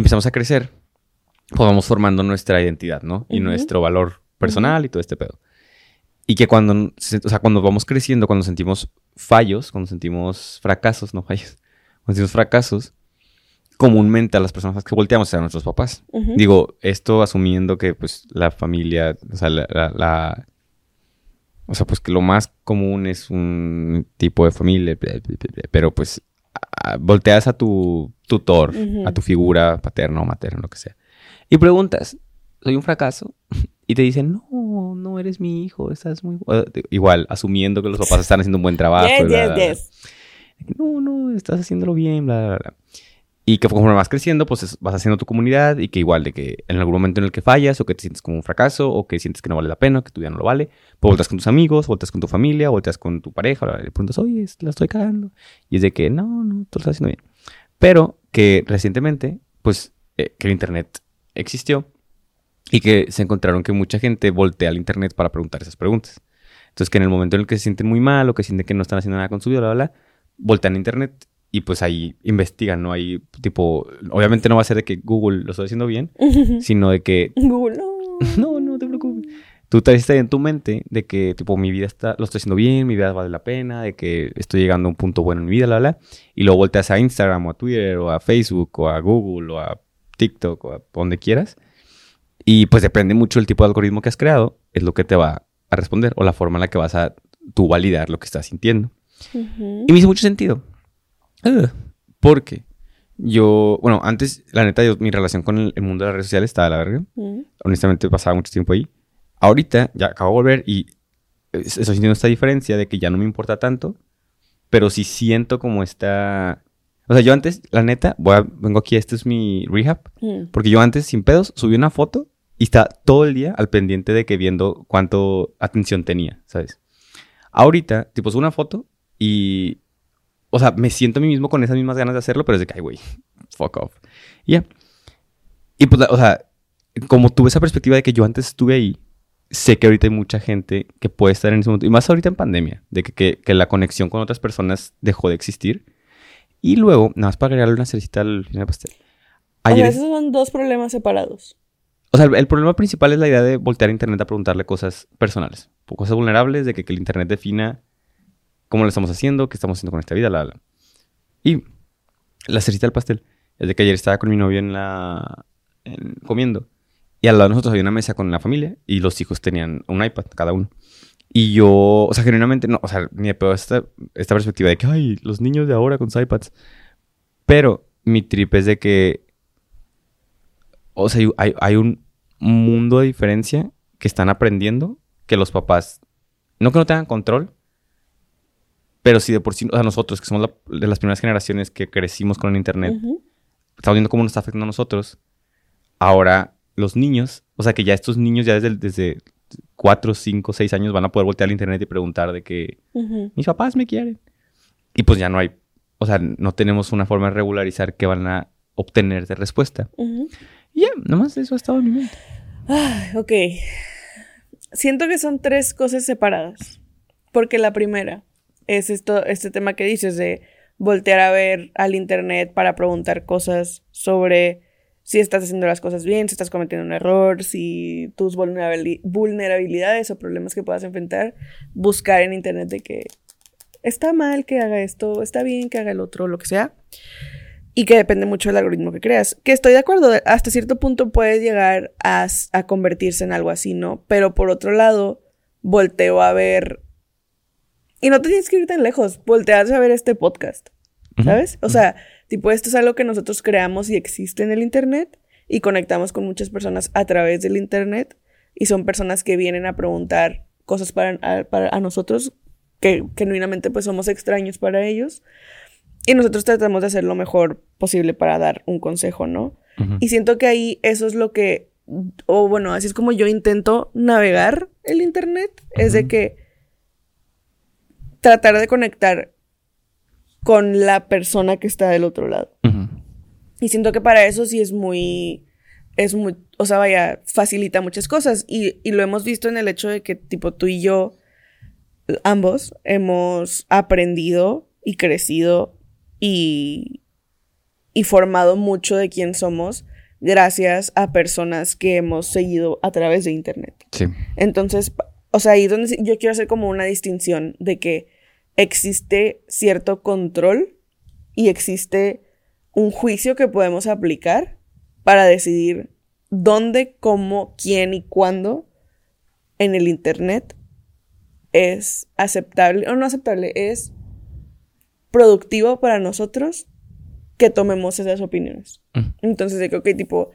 y empezamos a crecer, pues vamos formando nuestra identidad, ¿no? Y Ujú. nuestro valor personal y todo este pedo. Y que cuando, o sea, cuando vamos creciendo, cuando sentimos fallos, cuando sentimos fracasos, no fallos, cuando sentimos fracasos, comúnmente a las personas que volteamos a nuestros papás. Ujú. Digo, esto asumiendo que pues la familia, o sea, la, la- la- o sea, pues que lo más común es un tipo de familia, pero pues volteas a tu tutor, a tu figura paterna o materna, lo que sea, y preguntas, ¿soy un fracaso? Y te dicen, no, no eres mi hijo, estás muy... bu-". Igual, asumiendo que los papás están haciendo un buen trabajo. Yes, bla, yes, bla, bla. yes. No, no, estás haciéndolo bien, bla, bla, bla. Y que conforme vas creciendo, pues es- vas haciendo tu comunidad y que igual de que en algún momento en el que fallas o que te sientes como un fracaso o que sientes que no vale la pena, que tu vida no lo vale, pues volteas con tus amigos, volteas con tu familia, volteas con tu pareja, le preguntas, oye, la estoy cagando. Y es de que no, no, tú lo estás haciendo bien. Pero que recientemente, pues, eh, que el Internet existió y que se encontraron que mucha gente voltea al Internet para preguntar esas preguntas. Entonces, que en el momento en el que se sienten muy mal o que sienten que no están haciendo nada con su vida, bla, bla, bla, voltean a Internet y pues ahí investigan, ¿no? Ahí, tipo, obviamente no va a ser de que Google lo estoy haciendo bien, sino de que, Google, no. no, no te preocupes. Tú traes en tu mente de que, tipo, mi vida está, lo estoy haciendo bien, mi vida vale la pena, de que estoy llegando a un punto bueno en mi vida, bla, bla. Y luego volteas a Instagram o a Twitter o a Facebook o a Google o a TikTok o a donde quieras. Y pues depende mucho del tipo de algoritmo que has creado, es lo que te va a responder o la forma en la que vas a tú validar lo que estás sintiendo. Y me hizo mucho sentido. Ugh. Porque yo, bueno, antes, la neta, yo, mi relación con el, el mundo de las redes sociales estaba a la verga. Mm. Honestamente, pasaba mucho tiempo ahí. Ahorita, ya acabo de volver y eh, estoy sintiendo esta diferencia de que ya no me importa tanto, pero sí siento como esta... O sea, yo antes, la neta, voy a- vengo aquí, este es mi rehab, Mm. porque yo antes, sin pedos, subí una foto y estaba todo el día al pendiente de que viendo cuánto atención tenía, ¿sabes? Ahorita, tipo, subo una foto y... O sea, me siento a mí mismo con esas mismas ganas de hacerlo, pero es de que, ay, güey, fuck off. Y ya. Y pues, o sea, como tuve esa perspectiva de que yo antes estuve ahí, sé que ahorita hay mucha gente que puede estar en ese momento, y más ahorita en pandemia, de que, que- que la conexión con otras personas dejó de existir. Y luego, nada más para agregarle una cerecita al final del pastel. O sea, Ayer, esos son dos problemas separados. o sea, el, el problema principal es la idea de voltear a Internet a preguntarle cosas personales, cosas vulnerables, de que, que el Internet defina cómo lo estamos haciendo, qué estamos haciendo con esta vida, la, la. Y la cerecita del pastel es de que ayer estaba con mi novio en la... en- comiendo. Y al lado de nosotros había una mesa con la familia y los hijos tenían un iPad cada uno. Y yo, o sea, genuinamente, no, o sea, ni de pedo esta, esta perspectiva de que, ay, los niños de ahora con sus iPads. Pero mi trip es de que, o sea, hay, hay un mundo de diferencia que están aprendiendo que los papás, no que no tengan control, pero sí de por sí, o sea, nosotros que somos la- de las primeras generaciones que crecimos con el Internet, estamos viendo cómo nos está afectando a nosotros. Ahora, los niños, o sea, que ya estos niños ya desde, desde 4, 5, 6 años van a poder voltear al internet y preguntar de que mis papás me quieren. Y pues ya no hay, o sea, no tenemos una forma de regularizar qué van a obtener de respuesta. Y ya, nomás eso ha estado en mi mente. Ay, ok. Siento que son tres cosas separadas. Porque la primera es esto, este tema que dices de voltear a ver al internet para preguntar cosas sobre si estás haciendo las cosas bien, si estás cometiendo un error, si tus vulnerabili- vulnerabilidades o problemas que puedas enfrentar, buscar en internet de que está mal que haga esto, está bien que haga el otro, lo que sea. Y que depende mucho del algoritmo que creas. Que estoy de acuerdo, hasta cierto punto puede llegar a, a convertirse en algo así, ¿no? Pero por otro lado, volteo a ver. Y no te tienes que ir tan lejos, volteas a ver este podcast. ¿sabes? O sea, tipo, esto es algo que nosotros creamos y existe en el Internet y conectamos con muchas personas a través del Internet y son personas que vienen a preguntar cosas para, a, para a nosotros que genuinamente pues somos extraños para ellos y nosotros tratamos de hacer lo mejor posible para dar un consejo, ¿no? Ujú. Y siento que ahí eso es lo que, o bueno, así es como yo intento navegar el Internet, es de que tratar de conectar con la persona que está del otro lado. Y siento que para eso sí es muy, es muy, o sea, vaya, facilita muchas cosas. Y, y lo hemos visto en el hecho de que, tipo, tú y yo, ambos, hemos aprendido y crecido y, y formado mucho de quién somos gracias a personas que hemos seguido a través de Internet. Sí. Entonces, o sea, ahí donde yo quiero hacer como una distinción de que existe cierto control y existe un juicio que podemos aplicar para decidir dónde, cómo, quién y cuándo en el Internet es aceptable o no aceptable, es productivo para nosotros que tomemos esas opiniones. Ujú. Entonces, de que, ok, tipo,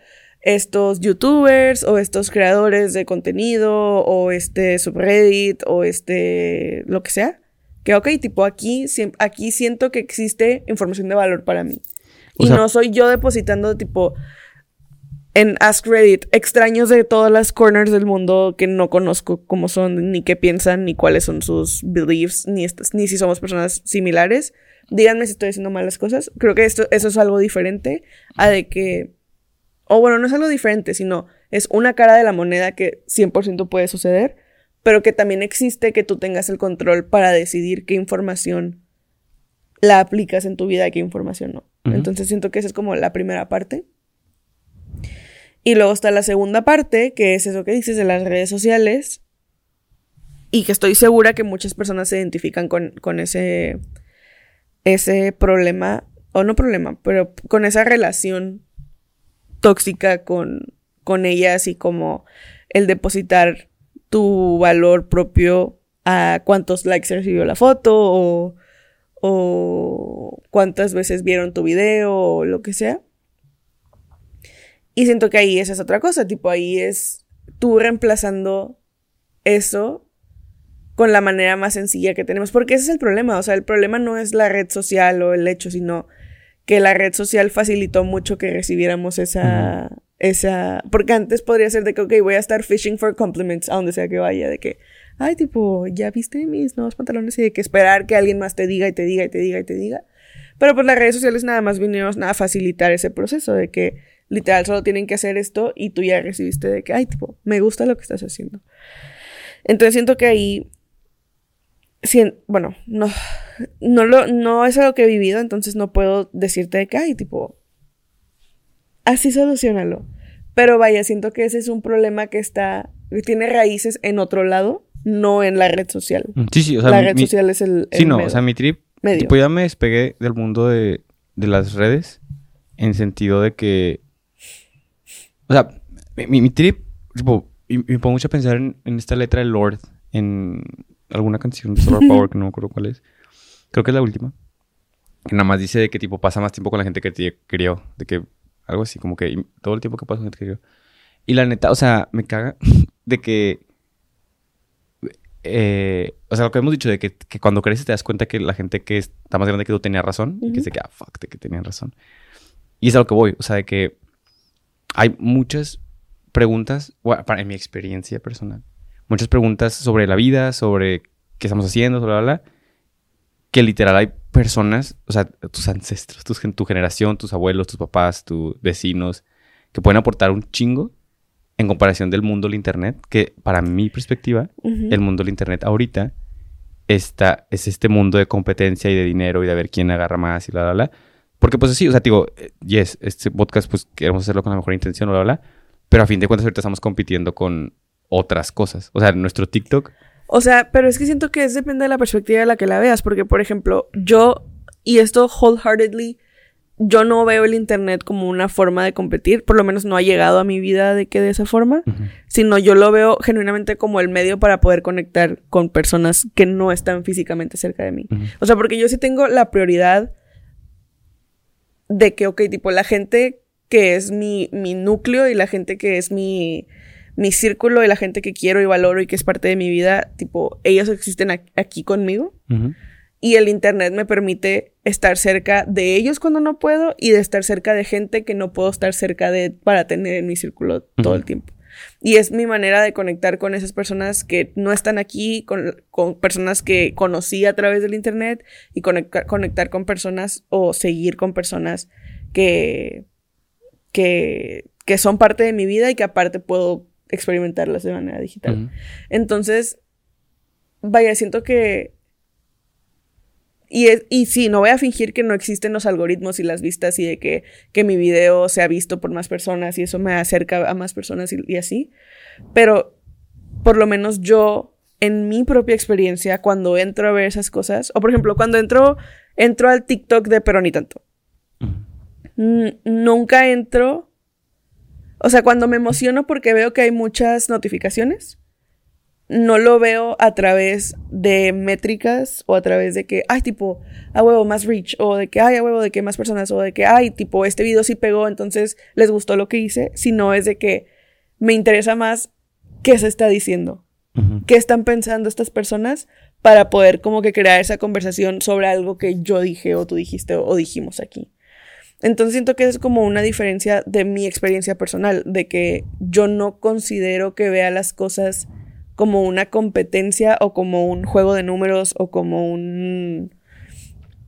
estos youtubers o estos creadores de contenido o este subreddit o este lo que sea, que, ok, tipo, aquí, aquí siento que existe información de valor para mí. O y sea- no soy yo depositando, tipo, en Ask Reddit, extraños de todas las corners del mundo que no conozco cómo son, ni qué piensan, ni cuáles son sus beliefs, ni, estas- ni si somos personas similares. Díganme si estoy haciendo malas cosas. Creo que esto, eso es algo diferente a de que... O bueno, no es algo diferente, sino es una cara de la moneda que 100% puede suceder, pero que también existe que tú tengas el control para decidir qué información la aplicas en tu vida y qué información no. Entonces siento que esa es como la primera parte. Y luego está la segunda parte, que es eso que dices de las redes sociales. Y que estoy segura que muchas personas se identifican con, con ese, ese problema, o no problema, pero con esa relación tóxica con, con ellas y como el depositar tu valor propio a cuántos likes recibió la foto o, o cuántas veces vieron tu video o lo que sea. Y siento que ahí esa es otra cosa, tipo ahí es tú reemplazando eso con la manera más sencilla que tenemos, porque ese es el problema, o sea, el problema no es la red social o el hecho, sino que la red social facilitó mucho que recibiéramos esa, esa, porque antes podría ser de que, ok, voy a estar fishing for compliments a donde sea que vaya, de que, ay, tipo, ya viste mis nuevos pantalones y de que esperar que alguien más te diga y te diga y te diga y te diga. Pero pues las redes sociales nada más vinieron a facilitar ese proceso de que literal solo tienen que hacer esto y tú ya recibiste de que, ay, tipo, me gusta lo que estás haciendo. Entonces siento que ahí, sien- bueno, no, no, lo, no es algo que he vivido, entonces no puedo decirte de que, ay, tipo, así solucionalo. Pero vaya, siento que ese es un problema que está, que tiene raíces en otro lado, no en la red social. Sí, sí, o sea, la mi- red mi- social es el... Sí, no, medio- o sea, mi trip, medio. tipo, ya me despegué del mundo de, de las redes en sentido de que, o sea, mi, mi trip, tipo, y me pongo mucho a pensar en, en esta letra de Lord, en alguna canción de Solar Power, que no me acuerdo cuál es. Creo que es la última. Que nada más dice de que tipo pasa más tiempo con la gente que te crió. De que algo así, como que todo el tiempo que pasa con gente que crió. Y la neta, o sea, me caga de que. eh, o sea, lo que hemos dicho de que, que cuando creces te das cuenta que la gente que está más grande que tú tenía razón. Y que se queda, fuck, de que tenían razón. Y es a lo que voy. O sea, de que hay muchas preguntas, bueno, para, en mi experiencia personal, muchas preguntas sobre la vida, sobre qué estamos haciendo, sobre bla, bla, bla, que literal hay personas, o sea, tus ancestros, tu generación, tus abuelos, tus papás, tus vecinos, que pueden aportar un chingo en comparación del mundo del Internet, que para mi perspectiva, el mundo del Internet ahorita está, es este mundo de competencia y de dinero y de ver quién agarra más y bla, bla, bla. Porque pues sí, o sea, digo, eh, yes, este podcast pues queremos hacerlo con la mejor intención, bla, bla, bla. Pero a fin de cuentas ahorita estamos compitiendo con otras cosas. O sea, nuestro TikTok... O sea, pero es que siento que es depende de la perspectiva de la que la veas, porque por ejemplo, yo, y esto wholeheartedly, yo no veo el Internet como una forma de competir, por lo menos no ha llegado a mi vida de que de esa forma, sino yo lo veo genuinamente como el medio para poder conectar con personas que no están físicamente cerca de mí. O sea, porque yo sí tengo la prioridad de que, ok, tipo, la gente que es mi, mi núcleo y la gente que es mi, mi círculo y la gente que quiero y valoro y que es parte de mi vida, tipo, ellos existen aquí conmigo. Y el internet me permite estar cerca de ellos cuando no puedo y de estar cerca de gente que no puedo estar cerca de para tener en mi círculo todo el tiempo. Y es mi manera de conectar con esas personas que no están aquí, con, con personas que conocí a través del internet y conectar, conectar con personas o seguir con personas que, que, que son parte de mi vida y que aparte puedo experimentarlas de manera digital. Entonces, vaya, siento que... Y, es- y sí, no voy a fingir que no existen los algoritmos y las vistas y de que, que mi video sea visto por más personas y eso me acerca a más personas y, y así. Pero por lo menos yo, en mi propia experiencia, cuando entro a ver esas cosas, o por ejemplo, cuando entro, entro al TikTok de pero ni tanto. Nunca entro. O sea, cuando me emociono porque veo que hay muchas notificaciones, no lo veo a través de métricas o a través de que, ay, tipo, a huevo, más reach, o de que, ay, a huevo, de que más personas, o de que, ay, tipo, este video sí pegó, entonces les gustó lo que hice, sino es de que me interesa más qué se está diciendo qué están pensando estas personas para poder como que crear esa conversación sobre algo que yo dije o tú dijiste o dijimos aquí. Entonces siento que es como una diferencia de mi experiencia personal, de que yo no considero que vea las cosas como una competencia o como un juego de números o como un,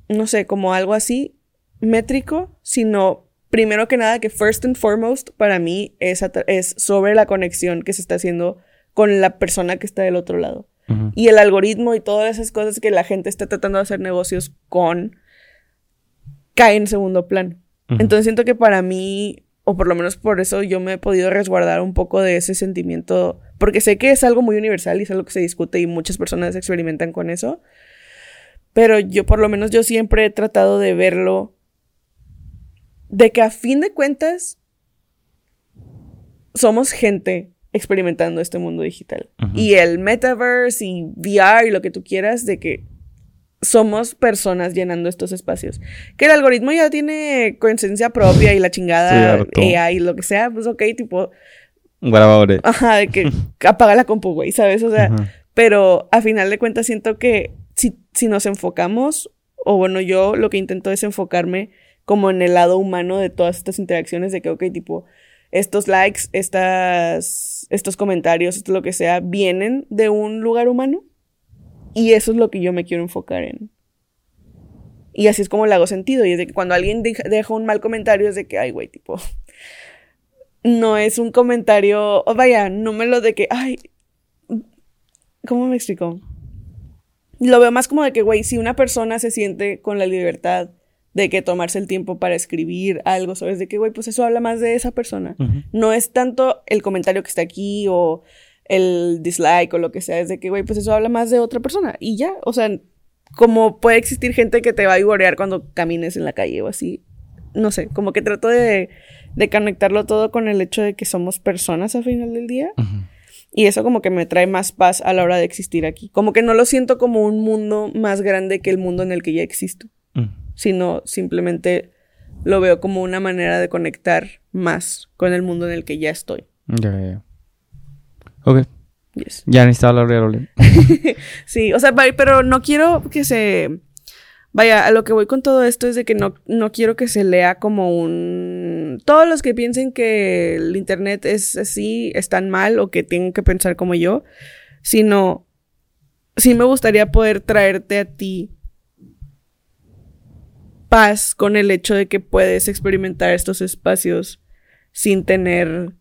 no sé, como algo así métrico, sino primero que nada que first and foremost para mí es, es sobre la conexión que se está haciendo con la persona que está del otro lado. Y el algoritmo y todas esas cosas que la gente está tratando de hacer negocios con caen en segundo plano. Entonces siento que para mí, o por lo menos por eso yo me he podido resguardar un poco de ese sentimiento, porque sé que es algo muy universal y es algo que se discute y muchas personas experimentan con eso, pero yo por lo menos yo siempre he tratado de verlo, de que a fin de cuentas somos gente experimentando este mundo digital. Y el metaverse y VR y lo que tú quieras, de que somos personas llenando estos espacios. Que el algoritmo ya tiene conciencia propia y la chingada Sí. AI y lo que sea, pues ok, tipo, Grabadores. ajá, de que apaga la compu, güey, ¿sabes? O sea, Ajá. pero a final de cuentas siento que si, si nos enfocamos, o bueno, yo lo que intento es enfocarme como en el lado humano de todas estas interacciones, de que, ok, tipo, estos likes, estas, estos comentarios, esto lo que sea, vienen de un lugar humano. Y eso es lo que yo me quiero enfocar en. Y así es como le hago sentido. Y es de que cuando alguien deja, deja un mal comentario es de que, ay, güey, tipo, no es un comentario, o vaya, no me lo de que, ay, ¿cómo me explico? Lo veo más como de que, güey, si una persona se siente con la libertad de que tomarse el tiempo para escribir algo, ¿sabes? De que, güey, pues eso habla más de esa persona. No es tanto el comentario que está aquí o el dislike o lo que sea, es de que, güey, pues eso habla más de otra persona. Y ya, o sea, como puede existir gente que te va a vivorear cuando camines en la calle o así. No sé, como que trato de de conectarlo todo con el hecho de que somos personas al final del día. Y eso como que me trae más paz a la hora de existir aquí. Como que no lo siento como un mundo más grande que el mundo en el que ya existo, Mm. sino simplemente lo veo como una manera de conectar más con el mundo en el que ya estoy. Ya, ya. Ok. Yes. Ya necesitaba hablar. Sí, o sea, pero no quiero que se... Vaya, a lo que voy con todo esto es de que no, no quiero que se lea como un... Todos los que piensen que el Internet es así están mal o que tienen que pensar como yo, sino sí me gustaría poder traerte a ti paz con el hecho de que puedes experimentar estos espacios sin tener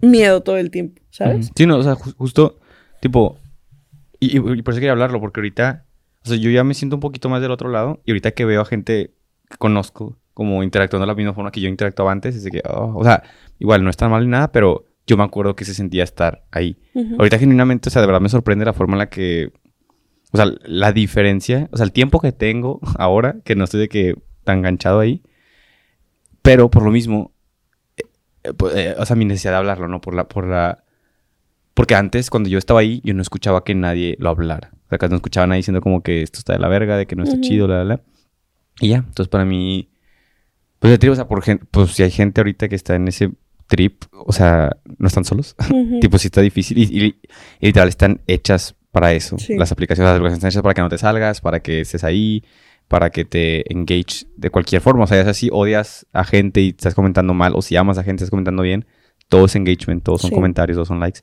miedo todo el tiempo, ¿sabes? Sí, no, o sea, ju- justo, tipo, y, y- por eso quería hablarlo, porque ahorita, o sea, yo ya me siento un poquito más del otro lado, y ahorita que veo a gente que conozco, como interactuando de la misma forma que yo interactuaba antes, es de que, oh, o sea, igual no está mal ni nada, pero yo me acuerdo que se sentía estar ahí. Ujú. Ahorita genuinamente, o sea, de verdad me sorprende la forma en la que, o sea, la diferencia, o sea, el tiempo que tengo ahora, que no estoy de que tan enganchado ahí, pero por lo mismo, eh, pues, eh, o sea, mi necesidad de hablarlo, ¿no? Por la, por la, porque antes, cuando yo estaba ahí, yo no escuchaba que nadie lo hablara. O sea, que no escuchaba a nadie diciendo como que esto está de la verga, de que no está Ujú. chido, la, la, la. Y ya, entonces para mí, pues, te digo, o sea, por pues si hay gente ahorita que está en ese trip, o sea, no están solos. Ujú. Tipo, sí está difícil. Y, y- y literal están hechas para eso. Sí. Las aplicaciones, las aplicaciones están hechas para que no te salgas, para que estés ahí, para que te engage de cualquier forma. O sea, ya sea si odias a gente y estás comentando mal, o si amas a gente y estás comentando bien, todo es engagement, todos son Sí. comentarios, todos son likes.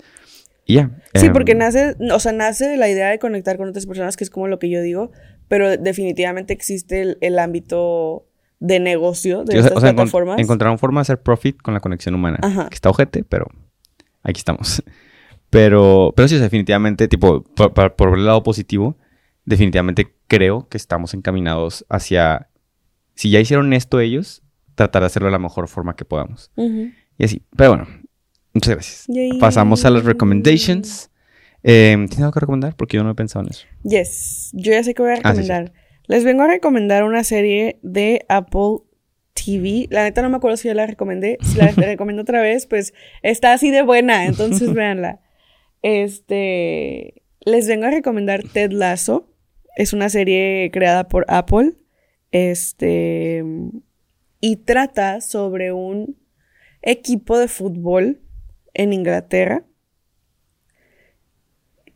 Y ya. Sí, em, porque nace, o sea, nace de la idea de conectar con otras personas, que es como lo que yo digo, pero definitivamente existe el, el ámbito de negocio de sí, estas o sea, plataformas. encontraron forma de hacer profit con la conexión humana. Ajá. Que está ojete, pero aquí estamos. Pero, pero sí, o sea, definitivamente, tipo, por, por- por el lado positivo, definitivamente creo que estamos encaminados hacia, si ya hicieron esto ellos, tratar de hacerlo de la mejor forma que podamos. Y así. Pero bueno, muchas gracias. Yay. Pasamos a las recommendations. Eh, ¿Tienes algo que recomendar? Porque yo no he pensado en eso. Yes, yo ya sé que voy a Ah, sí, sí. recomendar. Les vengo a recomendar una serie de Apple TV. La neta no me acuerdo si ya la recomendé. Si la recomiendo otra vez, pues está así de buena, entonces véanla. Este, les vengo a recomendar Ted Lasso. Es una serie creada por Apple. Este, y trata sobre un equipo de fútbol en Inglaterra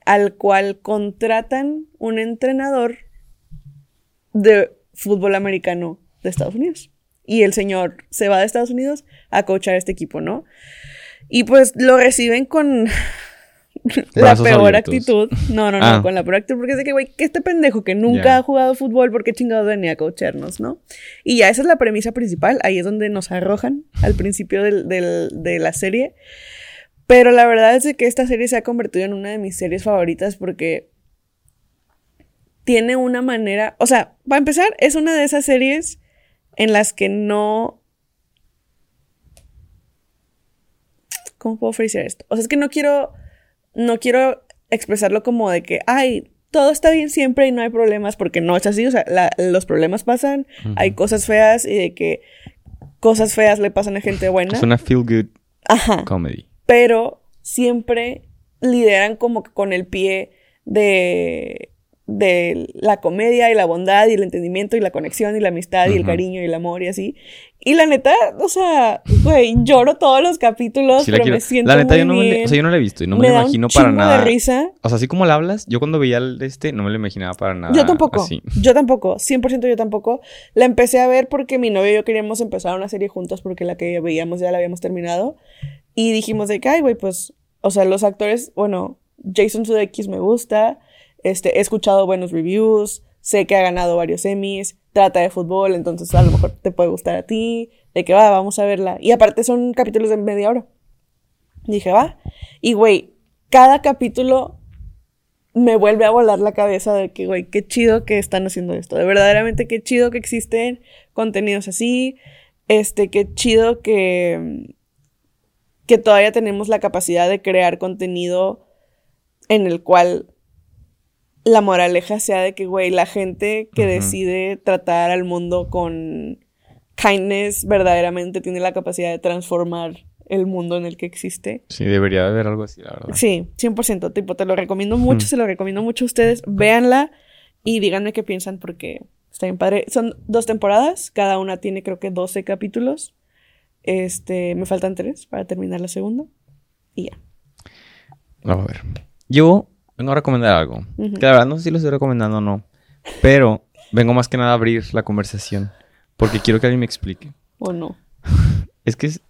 al cual contratan un entrenador de fútbol americano de Estados Unidos. Y el señor se va de Estados Unidos a coachar este equipo, ¿no? Y pues lo reciben con la peor abiertos. actitud. No, no, no, Ah. con la peor actitud. Porque es de que, güey, que este pendejo que nunca ha jugado fútbol, ¿por qué chingados venía a coacharnos, no? Y ya esa es la premisa principal. Ahí es donde nos arrojan al principio del- del- de la serie. Pero la verdad es que esta serie se ha convertido en una de mis series favoritas porque tiene una manera, o sea, para empezar, es una de esas series en las que no... ¿Cómo puedo ofrecer esto? O sea, es que no quiero, no quiero expresarlo como de que, ay, todo está bien siempre y no hay problemas, porque no es así, o sea, la- los problemas pasan, hay cosas feas y de que cosas feas le pasan a gente buena. Es una feel good Ajá comedy. pero siempre lideran como que con el pie de, de la comedia y la bondad y el entendimiento y la conexión y la amistad y el cariño y el amor y así. Y la neta, o sea, güey, lloro todos los capítulos, Sí pero quiero. me siento La neta, muy yo no, me, bien. le- o sea, yo no la he visto y no me, me imagino para nada. de risa. O sea, así como la hablas, yo cuando veía el este, no me lo imaginaba para nada. Yo tampoco, Así. yo tampoco, 100% yo tampoco. La empecé a ver porque mi novio y yo queríamos empezar una serie juntos porque la que veíamos ya la habíamos terminado. Y dijimos de que, ay, güey, pues, o sea, los actores, bueno, Jason Sudeikis me gusta, este, he escuchado buenos reviews, sé que ha ganado varios Emmys, trata de fútbol, entonces a lo mejor te puede gustar a ti, de que va, vamos a verla. Y aparte son capítulos de media hora. Dije, va. Y, güey, cada capítulo me vuelve a volar la cabeza de que, güey, qué chido que están haciendo esto. De verdaderamente qué chido que existen contenidos así. Este, qué chido que, que todavía tenemos la capacidad de crear contenido en el cual la moraleja sea de que, güey, la gente que decide tratar al mundo con kindness verdaderamente tiene la capacidad de transformar el mundo en el que existe. Sí, debería haber algo así, la verdad. Sí, 100%, tipo, te lo recomiendo mucho, se lo recomiendo mucho a ustedes. Véanla y díganme qué piensan porque está bien padre. Son dos temporadas, cada una tiene creo que 12 capítulos. Este, me faltan tres para terminar la segunda y ya. Vamos a ver. Yo vengo a recomendar algo. Que la verdad no sé si lo estoy recomendando o no. Pero vengo más que nada a abrir la conversación. Porque quiero que alguien me explique. ¿O no? Es que es...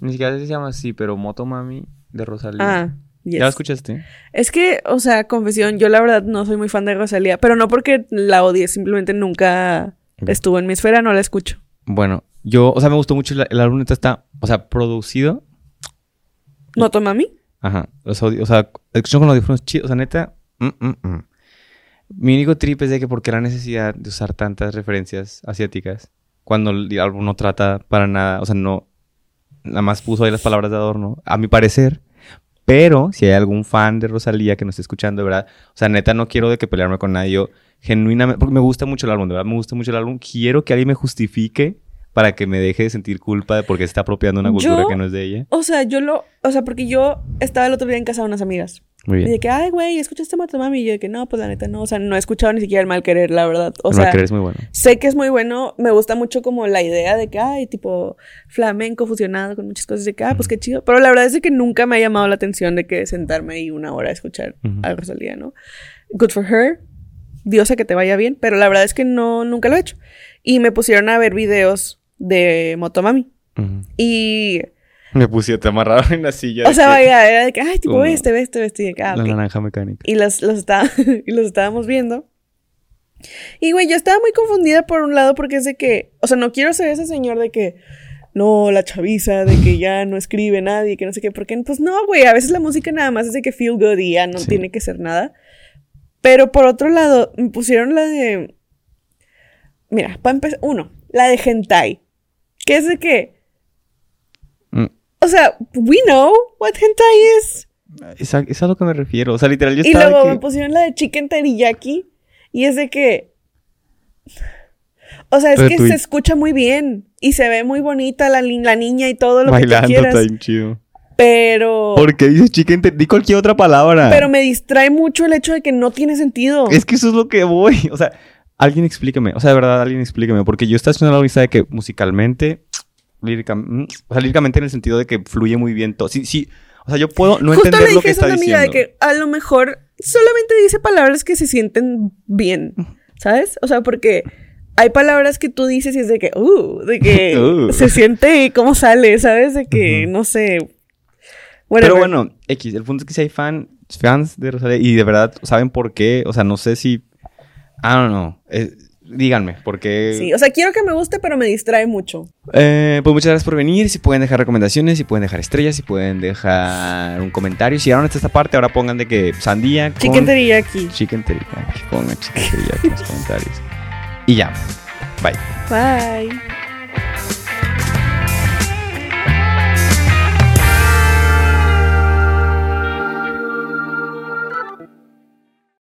Ni siquiera se llama así, pero Motomami de Rosalía. Ah, yes. ¿Ya la escuchaste? Es que, o sea, confesión, yo la verdad no soy muy fan de Rosalía, pero no porque la odie, simplemente nunca estuvo en mi esfera, no la escucho. Bueno, yo... O sea, me gustó mucho. El, el álbum está... O sea, producido. ¿Motomami? Ajá. O sea, escucho con audífonos chidos. O sea, neta... mm, mm, mm. Mi único trip es de que por qué la necesidad de usar tantas referencias asiáticas cuando el álbum no trata para nada, o sea, no, nada más puso ahí las palabras de adorno, a mi parecer. Pero si hay algún fan de Rosalía que nos esté escuchando, de verdad, o sea, neta no quiero de que pelearme con nadie, genuinamente, porque me gusta mucho el álbum, de verdad, me gusta mucho el álbum, quiero que alguien me justifique para que me deje de sentir culpa de porque se está apropiando una cultura Yo- que no es de ella. O sea, yo lo, o sea, porque yo estaba el otro día en casa de unas amigas. Muy Y de que, ay, güey, ¿escuchaste Motomami? Y yo de que, no, pues la neta no. O sea, no he escuchado ni siquiera el mal querer, la verdad. O no sea, crees muy bueno. sé que es muy bueno. Me gusta mucho como la idea de que, ay, tipo, flamenco fusionado con muchas cosas. De que, ah, pues qué chido. Pero la verdad es de que nunca me ha llamado la atención de que sentarme ahí una hora a escuchar Ujú. a Rosalía, ¿no? Good for her. Diosa que te vaya bien. Pero la verdad es que no, nunca lo he hecho. Y me pusieron a ver videos de Motomami. Y, Me pusieron, te amarraron en la silla. o sea, que- vaya, era de que, ay, tipo, este, ve este, ve este. Ah, La naranja mecánica. Y los, los, estaba- y los estábamos viendo. Y, güey, yo estaba muy confundida por un lado porque es de que, o sea, no quiero ser ese señor de que, no, la chaviza, de que ya no escribe nadie, que no sé qué, porque, pues no, güey, a veces la música nada más es de que feel good y ya no Sí. tiene que ser nada. Pero por otro lado, me pusieron la de, mira, para empezar, uno, la de hentai, que es de que, Mm. o sea, we know what hentai is. Es a, es a lo que me refiero. O sea, literal, yo Y estaba luego de me que... pusieron la de chicken teriyaki. Y es de que. O sea, es Pero que tú- se escucha muy bien. Y se ve muy bonita la, la niña y todo lo que Bailando tú quieras. está bien chido. Pero. ¿Por qué dices chicken? Te- Di cualquier otra palabra. Pero me distrae mucho el hecho de que no tiene sentido. Es que eso es lo que voy. O sea, alguien explíqueme. O sea, de verdad, alguien explíqueme. Porque yo estaba haciendo la lista de que musicalmente, lírica, mm, o sea, líricamente en el sentido de que fluye muy bien todo. Sí, sí. O sea, yo puedo no Justo entender le lo que dije eso a está una amiga diciendo. de que a lo mejor solamente dice palabras que se sienten bien. ¿Sabes? O sea, porque. Hay palabras que tú dices y es de que, uh, de que Uh. se siente cómo sale, ¿sabes? De que, no sé. Pero whatever. bueno, X, el punto es que si hay fan, fans de Rosalía y de verdad saben por qué, o sea, no sé si... I don't know. Eh, díganme, porque... Sí, o sea, quiero que me guste, pero me distrae mucho. Eh, pues muchas gracias por venir. Si pueden dejar recomendaciones, si pueden dejar estrellas, si pueden dejar un comentario. Si llegaron hasta esta parte, ahora pongan de que sandía con... Chicken teriyaki. Chicken teriyaki. Pongan chicken teriyaki en los comentarios. Y ya. Bye. Bye.